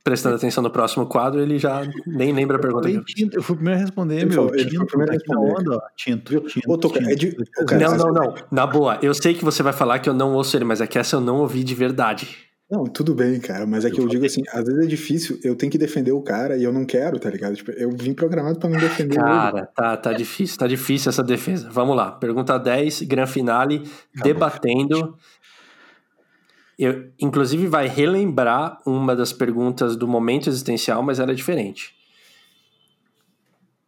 prestando atenção no próximo quadro, ele já nem lembra a pergunta. Eu, tinto, eu fui o primeiro a responder, ele meu. Foi, tinto, foi o primeiro a responder. Onda, tinto, tinto, Ô, tinto. É de... não, não, não. Na boa, eu sei que você vai falar que eu não ouço ele, mas é que essa eu não ouvi de verdade. Não, tudo bem, cara, mas é que eu, eu digo assim, às vezes é difícil, eu tenho que defender o cara e eu não quero, tá ligado? Tipo, eu vim programado para não defender Cara, ele. tá, tá difícil, tá difícil essa defesa. Vamos lá, pergunta 10, gran finale, Acabou. debatendo eu, inclusive, vai relembrar uma das perguntas do momento existencial, mas ela é diferente.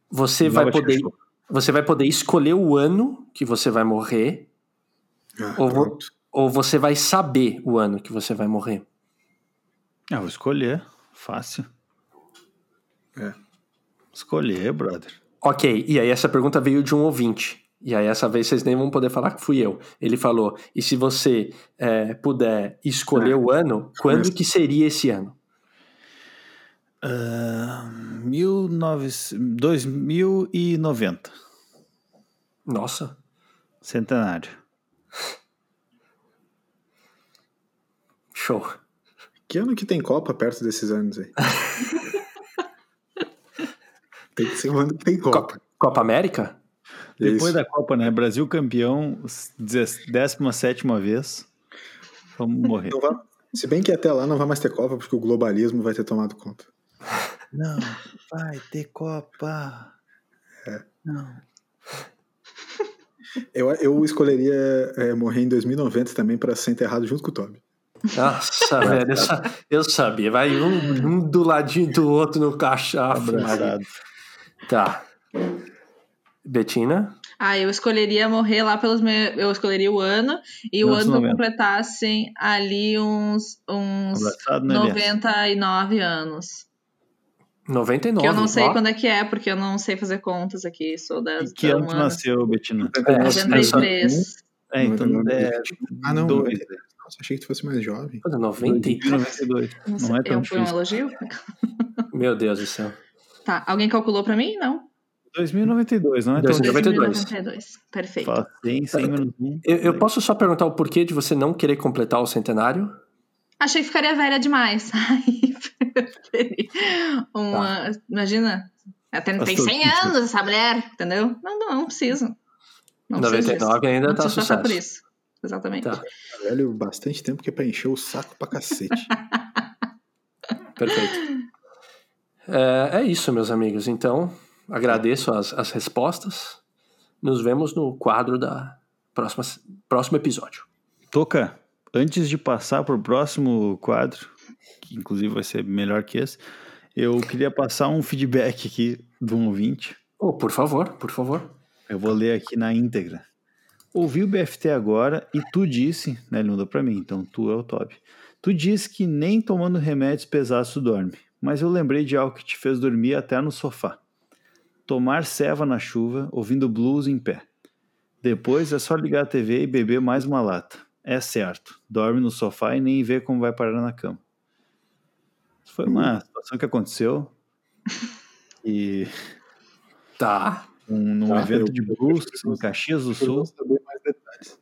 Você vai poder, você vai poder escolher o ano que você vai morrer, ah, ou, ou você vai saber o ano que você vai morrer. Ah, vou escolher. Fácil. É. Escolher, brother. Ok, e aí essa pergunta veio de um ouvinte. E aí, essa vez, vocês nem vão poder falar que fui eu. Ele falou: e se você é, puder escolher é. o ano, quando que seria esse ano? Uh, 19... 2090. Nossa. Centenário. Show. Que ano que tem Copa perto desses anos aí? tem que ser um ano que tem Copa. Copa, Copa América? Depois Isso. da Copa, né? Brasil campeão, 17 vez. Vamos morrer. Vai, se bem que até lá não vai mais ter Copa, porque o globalismo vai ter tomado conta. Não, vai ter Copa. É. Não. Eu, eu escolheria é, morrer em 2090 também para ser enterrado junto com o Toby. Nossa, velho, eu, sabia. Vai um, um, do ladinho do outro no cachaço. Tá. Betina? Ah, eu escolheria morrer lá pelos meus. Eu escolheria o ano e o ano que completassem ali uns, uns 99 anos. 99? Que eu não sei ó. quando é que é, porque eu não sei fazer contas aqui. Sou das. E que ano que nasceu, Betina? É, 93. É, então. É, ah, não. Dois. Nossa, achei que tu fosse mais jovem. 90? 92. Não, não é tão Foi um elogio? Meu Deus do céu. Tá, alguém calculou pra mim? Não? 2092, não é? 2092. 2092. Perfeito. Sim, 100 menos 1. Eu, eu posso só perguntar o porquê de você não querer completar o centenário? Achei que ficaria velha demais. uma, tá. Imagina, até tem 100 anos essa mulher, entendeu? Não, não, não preciso. Não 99 ainda não tá sucesso. por isso. Exatamente. Tá. Velho, bastante tempo que é pra encher o saco pra cacete. Perfeito. É, é isso, meus amigos. Então, agradeço as, as respostas. nos vemos no quadro da próxima próximo episódio. Toca, antes de passar para o próximo quadro, que inclusive vai ser melhor que esse, eu queria passar um feedback aqui de um ouvinte. Oh, por favor, por favor. Eu vou ler aqui na íntegra. Ouvi o BFT agora e tu disse, né, ele mandou para mim, então tu é o top. Tu disse que nem tomando remédios pesados tu dorme, mas eu lembrei de algo que te fez dormir até no sofá. Tomar ceva na chuva, ouvindo blues em pé. Depois é só ligar a TV e beber mais uma lata. É certo. Dorme no sofá e nem vê como vai parar na cama. Foi uma situação que aconteceu. E. Tá. Um, num Tá, evento eu- de blues em Caxias do Eu Sul, vou saber mais detalhes.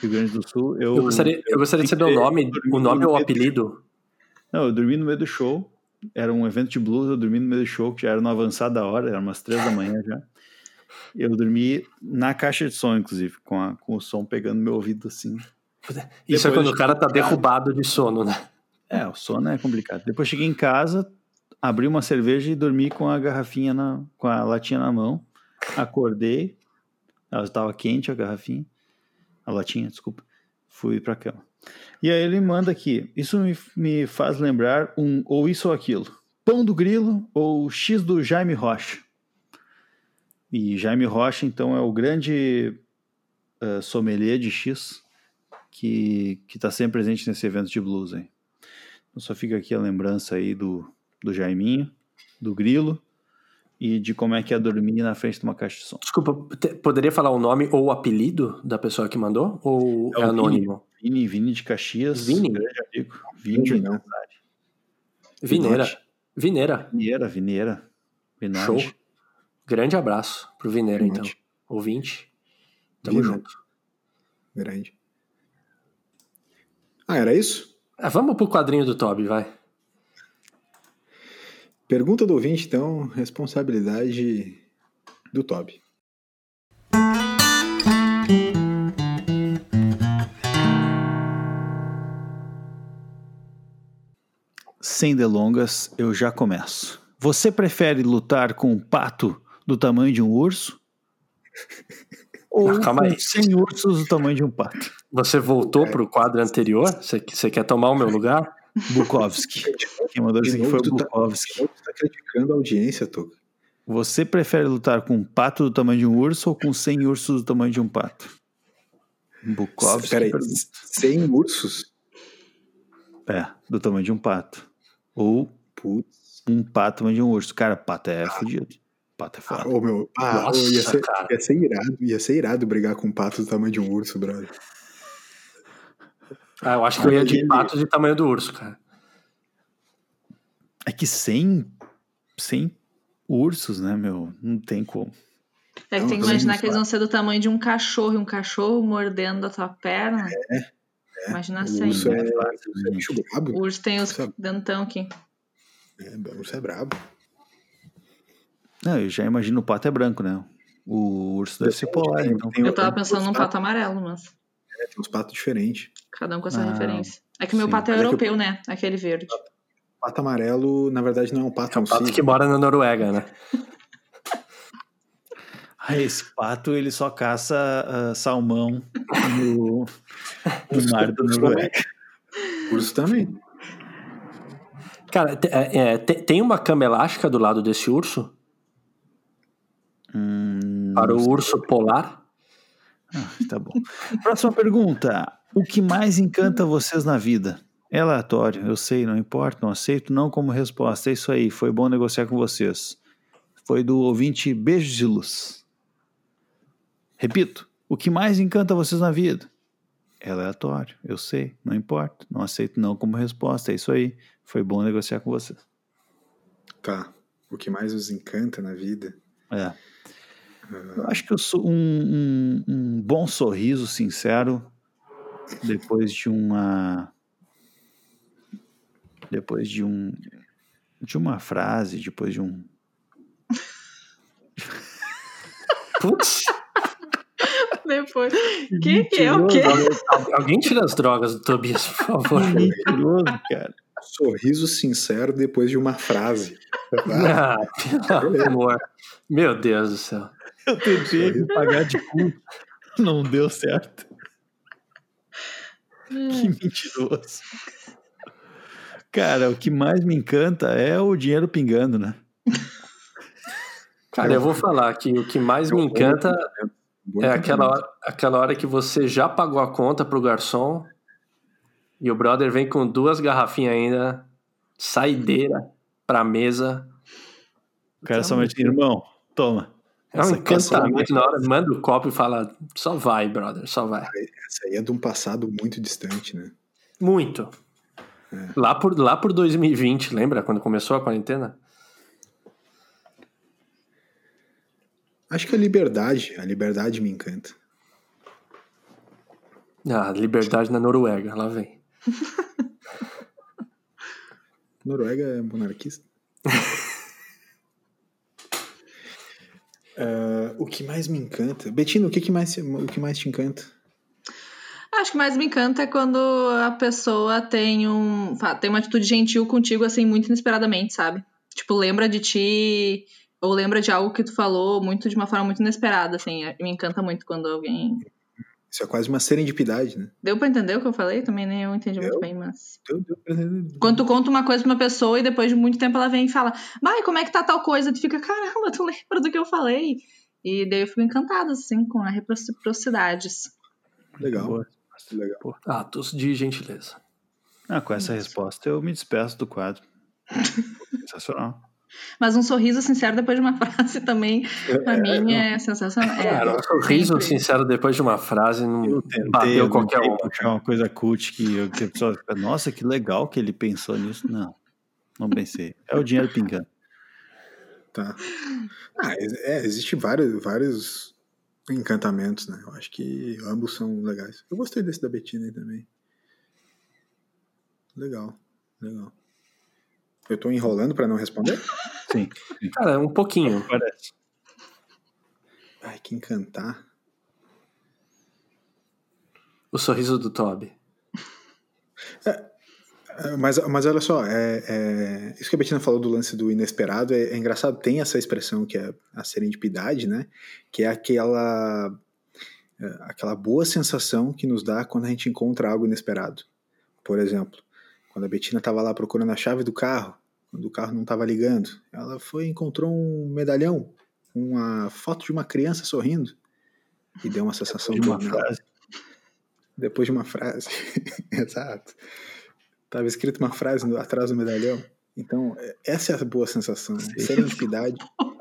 Rio Grande do Sul. Eu, Eu gostaria, eu gostaria de saber o nome, o nome no ou o apelido. Não, eu dormi no meio do show. Era um evento de blues, eu dormi no meio do show, que já era no avançado da hora, era umas três da manhã já. Eu dormi na caixa de som, inclusive, com, a- com o som pegando meu ouvido assim. Isso é Depois quando o cara tá derrubado de sono, né? É, o sono é complicado. Depois cheguei em casa, abri uma cerveja e dormi com a garrafinha na, com a latinha na mão. Acordei, ela estava quente a garrafinha, a latinha, desculpa. Fui pra cama. E aí ele manda aqui, isso me, me faz lembrar um ou isso ou aquilo. Pão do grilo ou X do Jaime Rocha. E Jaime Rocha, então, é o grande eh, sommelier de X que está sempre presente nesse evento de blues aí. Então só fica aqui a lembrança aí do, do Jaiminho, do Grilo e de como é que é dormir na frente de uma caixa de som. Desculpa, te- poderia falar o nome ou o apelido da pessoa que mandou? Ou É é, o anônimo? Vini, Vini de Caxias, Vini? grande amigo. Vini, Vini, não. Vineira. Vineira. Vineira, Vineira. Vinote. Show. Grande abraço pro Vineira, então. Ouvinte. Tamo Vinote. junto. Grande. Ah, era isso? Ah, vamos pro quadrinho do Toby, vai. Pergunta do ouvinte, então, responsabilidade do Toby. Sem delongas, eu já começo. Você prefere lutar com um pato do tamanho de um urso? Ou calma aí. com 100 ursos do tamanho de um pato? Você voltou pro quadro anterior? Você, você quer tomar o meu lugar? Bukowski. Quem mandou isso De aqui foi o tá- Bukowski. Você está criticando a audiência, Toca. Você prefere lutar com um pato do tamanho de um urso ou com 100 ursos do tamanho de um pato? Bukowski. Peraí, pergunta. 100 ursos? É, do tamanho de um pato. Ou Putz. um pato do tamanho de um urso. Cara, pato é fudido. Pato é Ah, foda. ô, meu. Ah, Nossa, ô, ia, ser, cara. ia ser irado. Ia ser irado brigar com um pato do tamanho de um urso, brother. Ah, eu acho que eu ia de pato de tamanho do urso, cara. É que 100, 100 ursos, né, meu? Não tem como. É que Não, tem que imaginar que eles vão ser do tamanho de um cachorro, e um cachorro mordendo a tua perna. Imagina O urso é, né? o urso é bicho brabo. O urso tem os Sabe? dentão aqui. É, o urso é brabo. Não, eu já imagino o pato é branco, né? O urso deve ser polar, Tem- então. tem- Eu tava pensando num pato amarelo, mas é, Tem uns patos diferentes. cada um com essa Ah, referência. É que meu sim. pato é Mas é que europeu, né? Aquele verde. Pato amarelo, na verdade, não é um pato, É um pato que mora na Noruega, né? Ah, esse pato, ele só caça ah, salmão no, no mar da Noruega. Urso também. Cara, é, é, te- tem uma cama elástica do lado desse urso? Hum, Para o urso polar? Tá bom. Próxima pergunta. O que mais encanta vocês na vida? É aleatório, eu sei, não importa, não aceito, não como resposta. É isso aí, foi bom negociar com vocês. Foi do ouvinte Beijos de Luz. Repito, o que mais encanta vocês na vida? É aleatório, eu sei, não importa, não aceito, não como resposta. É isso aí, foi bom negociar com vocês. Tá. O que mais os encanta na vida? É. Eu acho que eu sou um, um- um bom sorriso sincero depois de uma. Depois de um. De uma frase, depois de um. Putz, Depois. Que que é o quê? al- alguém tira as drogas do Tobias, por favor. Mentiroso, cara. Sorriso sincero depois de uma frase. Ah, pelo amor. Meu Deus do céu. Eu tentei pagar de cu, não deu certo. Que mentiroso. Cara, o que mais me encanta é o dinheiro pingando, né? Cara, eu vou falar que o que mais me encanta é aquela hora, aquela hora que você já pagou a conta pro garçom e o brother vem com duas garrafinhas ainda, saideira pra mesa. O cara somente, irmão, toma. É um encantamento na hora, manda o copo e fala, só vai, brother, só vai. Essa aí é de um passado muito distante, né? Muito. É. Lá, por, lá por 2020, lembra quando começou a quarentena? Acho que a liberdade, a liberdade me encanta. Ah, liberdade na Noruega, lá vem. Noruega é monarquista? uh, o que mais me encanta? Betina, o que, que mais, o que mais te encanta? Acho que mais me encanta é quando a pessoa tem um tem uma atitude gentil contigo assim muito inesperadamente, sabe? Tipo, lembra de ti ou lembra de algo que tu falou muito de uma forma muito inesperada, assim. Me encanta muito quando alguém. Isso é quase uma serendipidade, né? Deu pra entender o que eu falei? Também nem eu entendi deu, muito bem, mas. Deu, deu pra entender. Quando tu conta uma coisa pra uma pessoa e depois de muito tempo ela vem e fala, vai, como é que tá tal coisa? Tu fica, caramba, tu lembra do que eu falei? E daí eu fico encantada, assim, com a reciprocidades. Legal. Boa. Legal. Atos de gentileza. Ah, com essa resposta eu me despeço do quadro. Sensacional. Mas um sorriso sincero depois de uma frase também, pra é, mim, é sensacional. Cara, é, um sorriso sempre. sincero depois de uma frase não eu tentei, bateu qualquer um. puxar uma coisa cult que, que a pessoa fica, nossa, que legal que ele pensou nisso. Não, não pensei. É o dinheiro pingando. Tá. Ah, é, existe vários, vários encantamentos, né? Eu acho que ambos são legais. Eu gostei desse da Betina aí também. Legal, legal. Eu tô enrolando para não responder? Sim. Cara, um pouquinho. Parece. Ai, que encantar. O sorriso do Toby. É, é, mas, mas olha só, é, é, isso que a Betina falou do lance do inesperado é, é, engraçado. Tem essa expressão que é a serendipidade, né? Que é aquela, é, aquela boa sensação que nos dá quando a gente encontra algo inesperado. Por exemplo, quando a Betina estava lá procurando a chave do carro, quando o carro não estava ligando, ela foi e encontrou um medalhão, uma foto de uma criança sorrindo e deu uma sensação de uma frase. Depois de uma frase, exato. Tava escrito uma frase no, atrás do medalhão. Então, é, essa é a boa sensação. Sim. Serendipidade.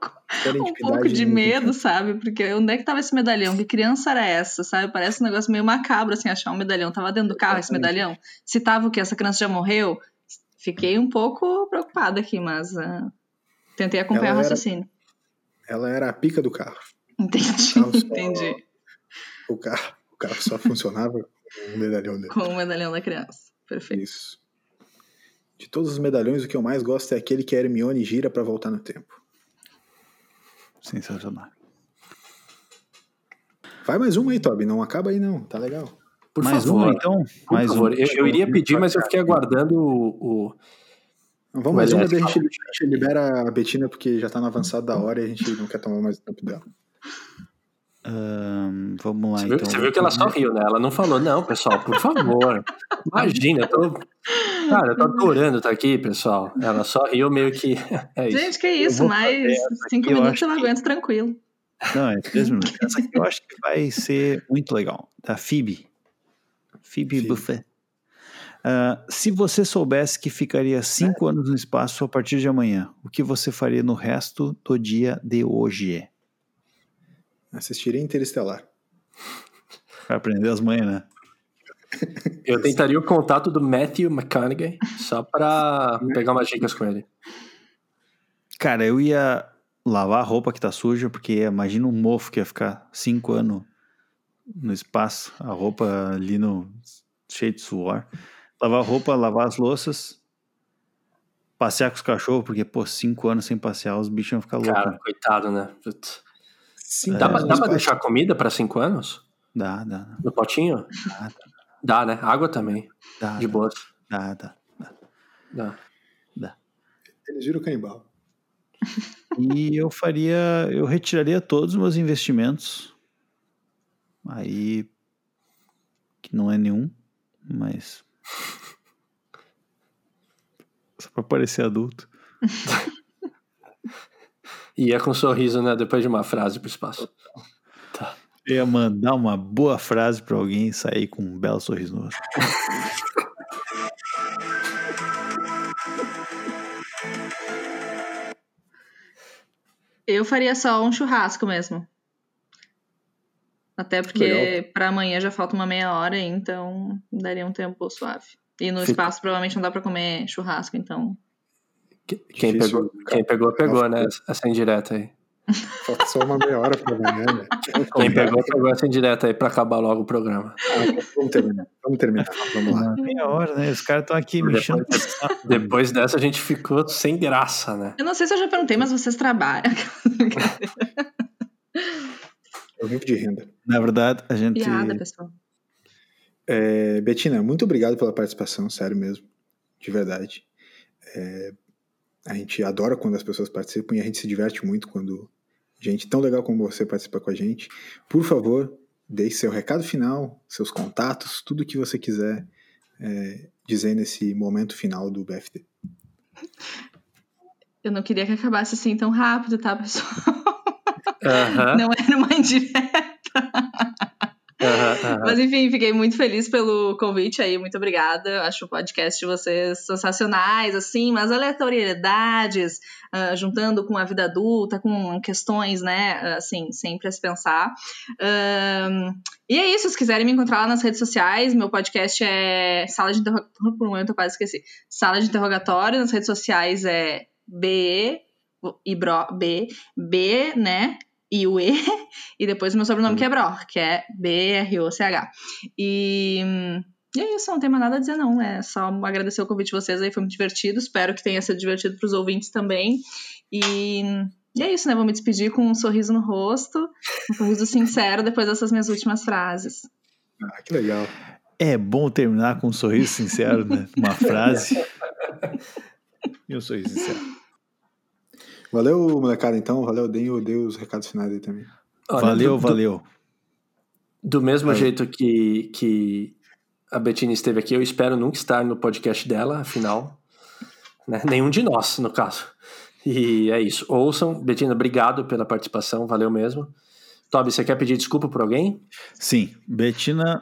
um pouco de medo, sabe? Porque onde é que tava esse medalhão? Que criança era essa, sabe? Parece um negócio meio macabro, assim, achar um medalhão. Tava dentro do carro esse medalhão? Se tava o quê? Essa criança já morreu? Fiquei um pouco preocupada aqui, mas uh, tentei acompanhar ela o raciocínio. Era, ela era a pica do carro. Entendi, o carro só, entendi. O carro, o carro só funcionava com o medalhão dele. Com o medalhão da criança, perfeito. Isso. De todos os medalhões, o que eu mais gosto é aquele que a Hermione gira para voltar no tempo. Sensacional. Vai mais uma aí, Toby. Não acaba aí, não. Tá legal. Por mais favor. uma, então? Por mais favor. Eu, eu, iria pedir, mas eu fiquei aguardando o. o... Vamos mais uma, daí a gente, a gente libera a Betina, porque já tá no avançado da hora e a gente não quer tomar mais tempo dela. Um, vamos lá, você então. Viu, você viu que ela só riu, né? Ela não falou, não, pessoal, por favor. Imagina, eu tô. Cara, eu tô adorando estar aqui, pessoal. Ela só riu meio que. É isso. Gente, que isso, mais cinco minutos eu não aguento que... tranquilo. Não, é três minutos. Essa aqui eu acho que vai ser muito legal. Da Phoebe. Phoebe, Phoebe. Buffet. Uh, se você soubesse que ficaria cinco é. anos no espaço a partir de amanhã, o que você faria no resto do dia de hoje? Assistiria Interestelar. Vai aprender as manhas, né? Eu tentaria o contato do Matthew McConaughey só pra pegar umas dicas com ele. Cara, eu ia lavar a roupa que tá suja, porque imagina um mofo que ia ficar cinco anos no espaço, a roupa ali no cheio de suor. Lavar a roupa, lavar as louças, passear com os cachorros, porque, pô, cinco anos sem passear, os bichos iam ficar loucos. Cara, coitado, né? Sim, dá, é, dá pra deixar comida para cinco anos? Dá, dá. No potinho? Dá, dá. Dá, né? Água também. Dá. De boas. Dá, dá. Dá. Dá. Eles viram canibal. e eu faria, eu retiraria todos os meus investimentos. Aí que não é nenhum, mas só para parecer adulto. Ia com um sorriso, né? Depois de uma frase pro espaço. Eu ia mandar uma boa frase para alguém e sair com um belo sorriso no rosto. Eu faria só um churrasco mesmo. Até porque para amanhã já falta uma meia hora, então daria um tempo suave. E no espaço provavelmente não dá para comer churrasco, então. Quem pegou, quem pegou, pegou, né? Essa indireta aí. Falta só uma meia hora pra amanhã, né? Quem pegou, pegou essa indireta aí pra acabar logo o programa. Ah, vamos terminar, vamos terminar. Vamos lá. Meia hora, né? Os caras estão aqui mexendo. Depois, depois dessa a gente ficou sem graça, né? Eu não sei se eu já perguntei, mas vocês trabalham. Eu vivo de renda. Na verdade, a gente. Piada, pessoal. É, Betina, muito obrigado pela participação, sério mesmo. De verdade. É, a gente adora quando as pessoas participam e a gente se diverte muito quando gente tão legal como você participa com a gente. Por favor, deixe seu recado final, seus contatos, tudo que você quiser é, dizer nesse momento final do BFD. Eu não queria que acabasse assim tão rápido, tá, pessoal? Uh -huh. Não era uma indireta. Mas enfim, fiquei muito feliz pelo convite aí, muito obrigada. Acho o podcast de vocês sensacionais, assim, mas aleatoriedades, uh, juntando com a vida adulta, com questões, né, assim, sempre a se pensar. Uh, e é isso, se quiserem me encontrar lá nas redes sociais, meu podcast é Sala de Interrogatório, por um momento eu quase esqueci. Sala de Interrogatório, nas redes sociais é BE, e B, B, né? E o E, e depois o meu sobrenome que é Broch, que é B-R-O-C-H. E, e é isso, não tem mais nada a dizer não, é só agradecer o convite de vocês aí, foi muito divertido, espero que tenha sido divertido para os ouvintes também. E, e é isso, né, vou me despedir com um sorriso no rosto, um sorriso sincero depois dessas minhas últimas frases. Ah, que legal. É bom terminar com um sorriso sincero, né? Uma frase. e um sorriso sincero. Valeu, molecada, então. Valeu, deem, dei os recados finais aí também. Olha, valeu, do, valeu. Do mesmo é. jeito que, que a Betina esteve aqui, eu espero nunca estar no podcast dela, afinal. Né? Nenhum de nós, no caso. E é isso. Ouçam. Betina, obrigado pela participação, valeu mesmo. Toby, você quer pedir desculpa por alguém? Sim. Betina,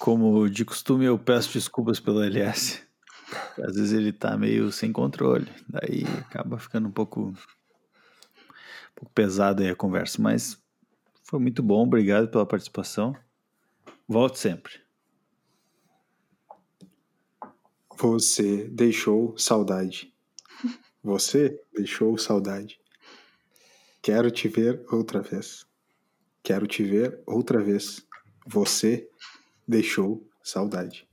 como de costume, eu peço desculpas pelo LS. Às vezes ele tá meio sem controle, daí acaba ficando um pouco pouco pesado aí a conversa, mas foi muito bom. Obrigado pela participação. Volte sempre. Você deixou saudade. Você deixou saudade. Quero te ver outra vez. Quero te ver outra vez. Você deixou saudade.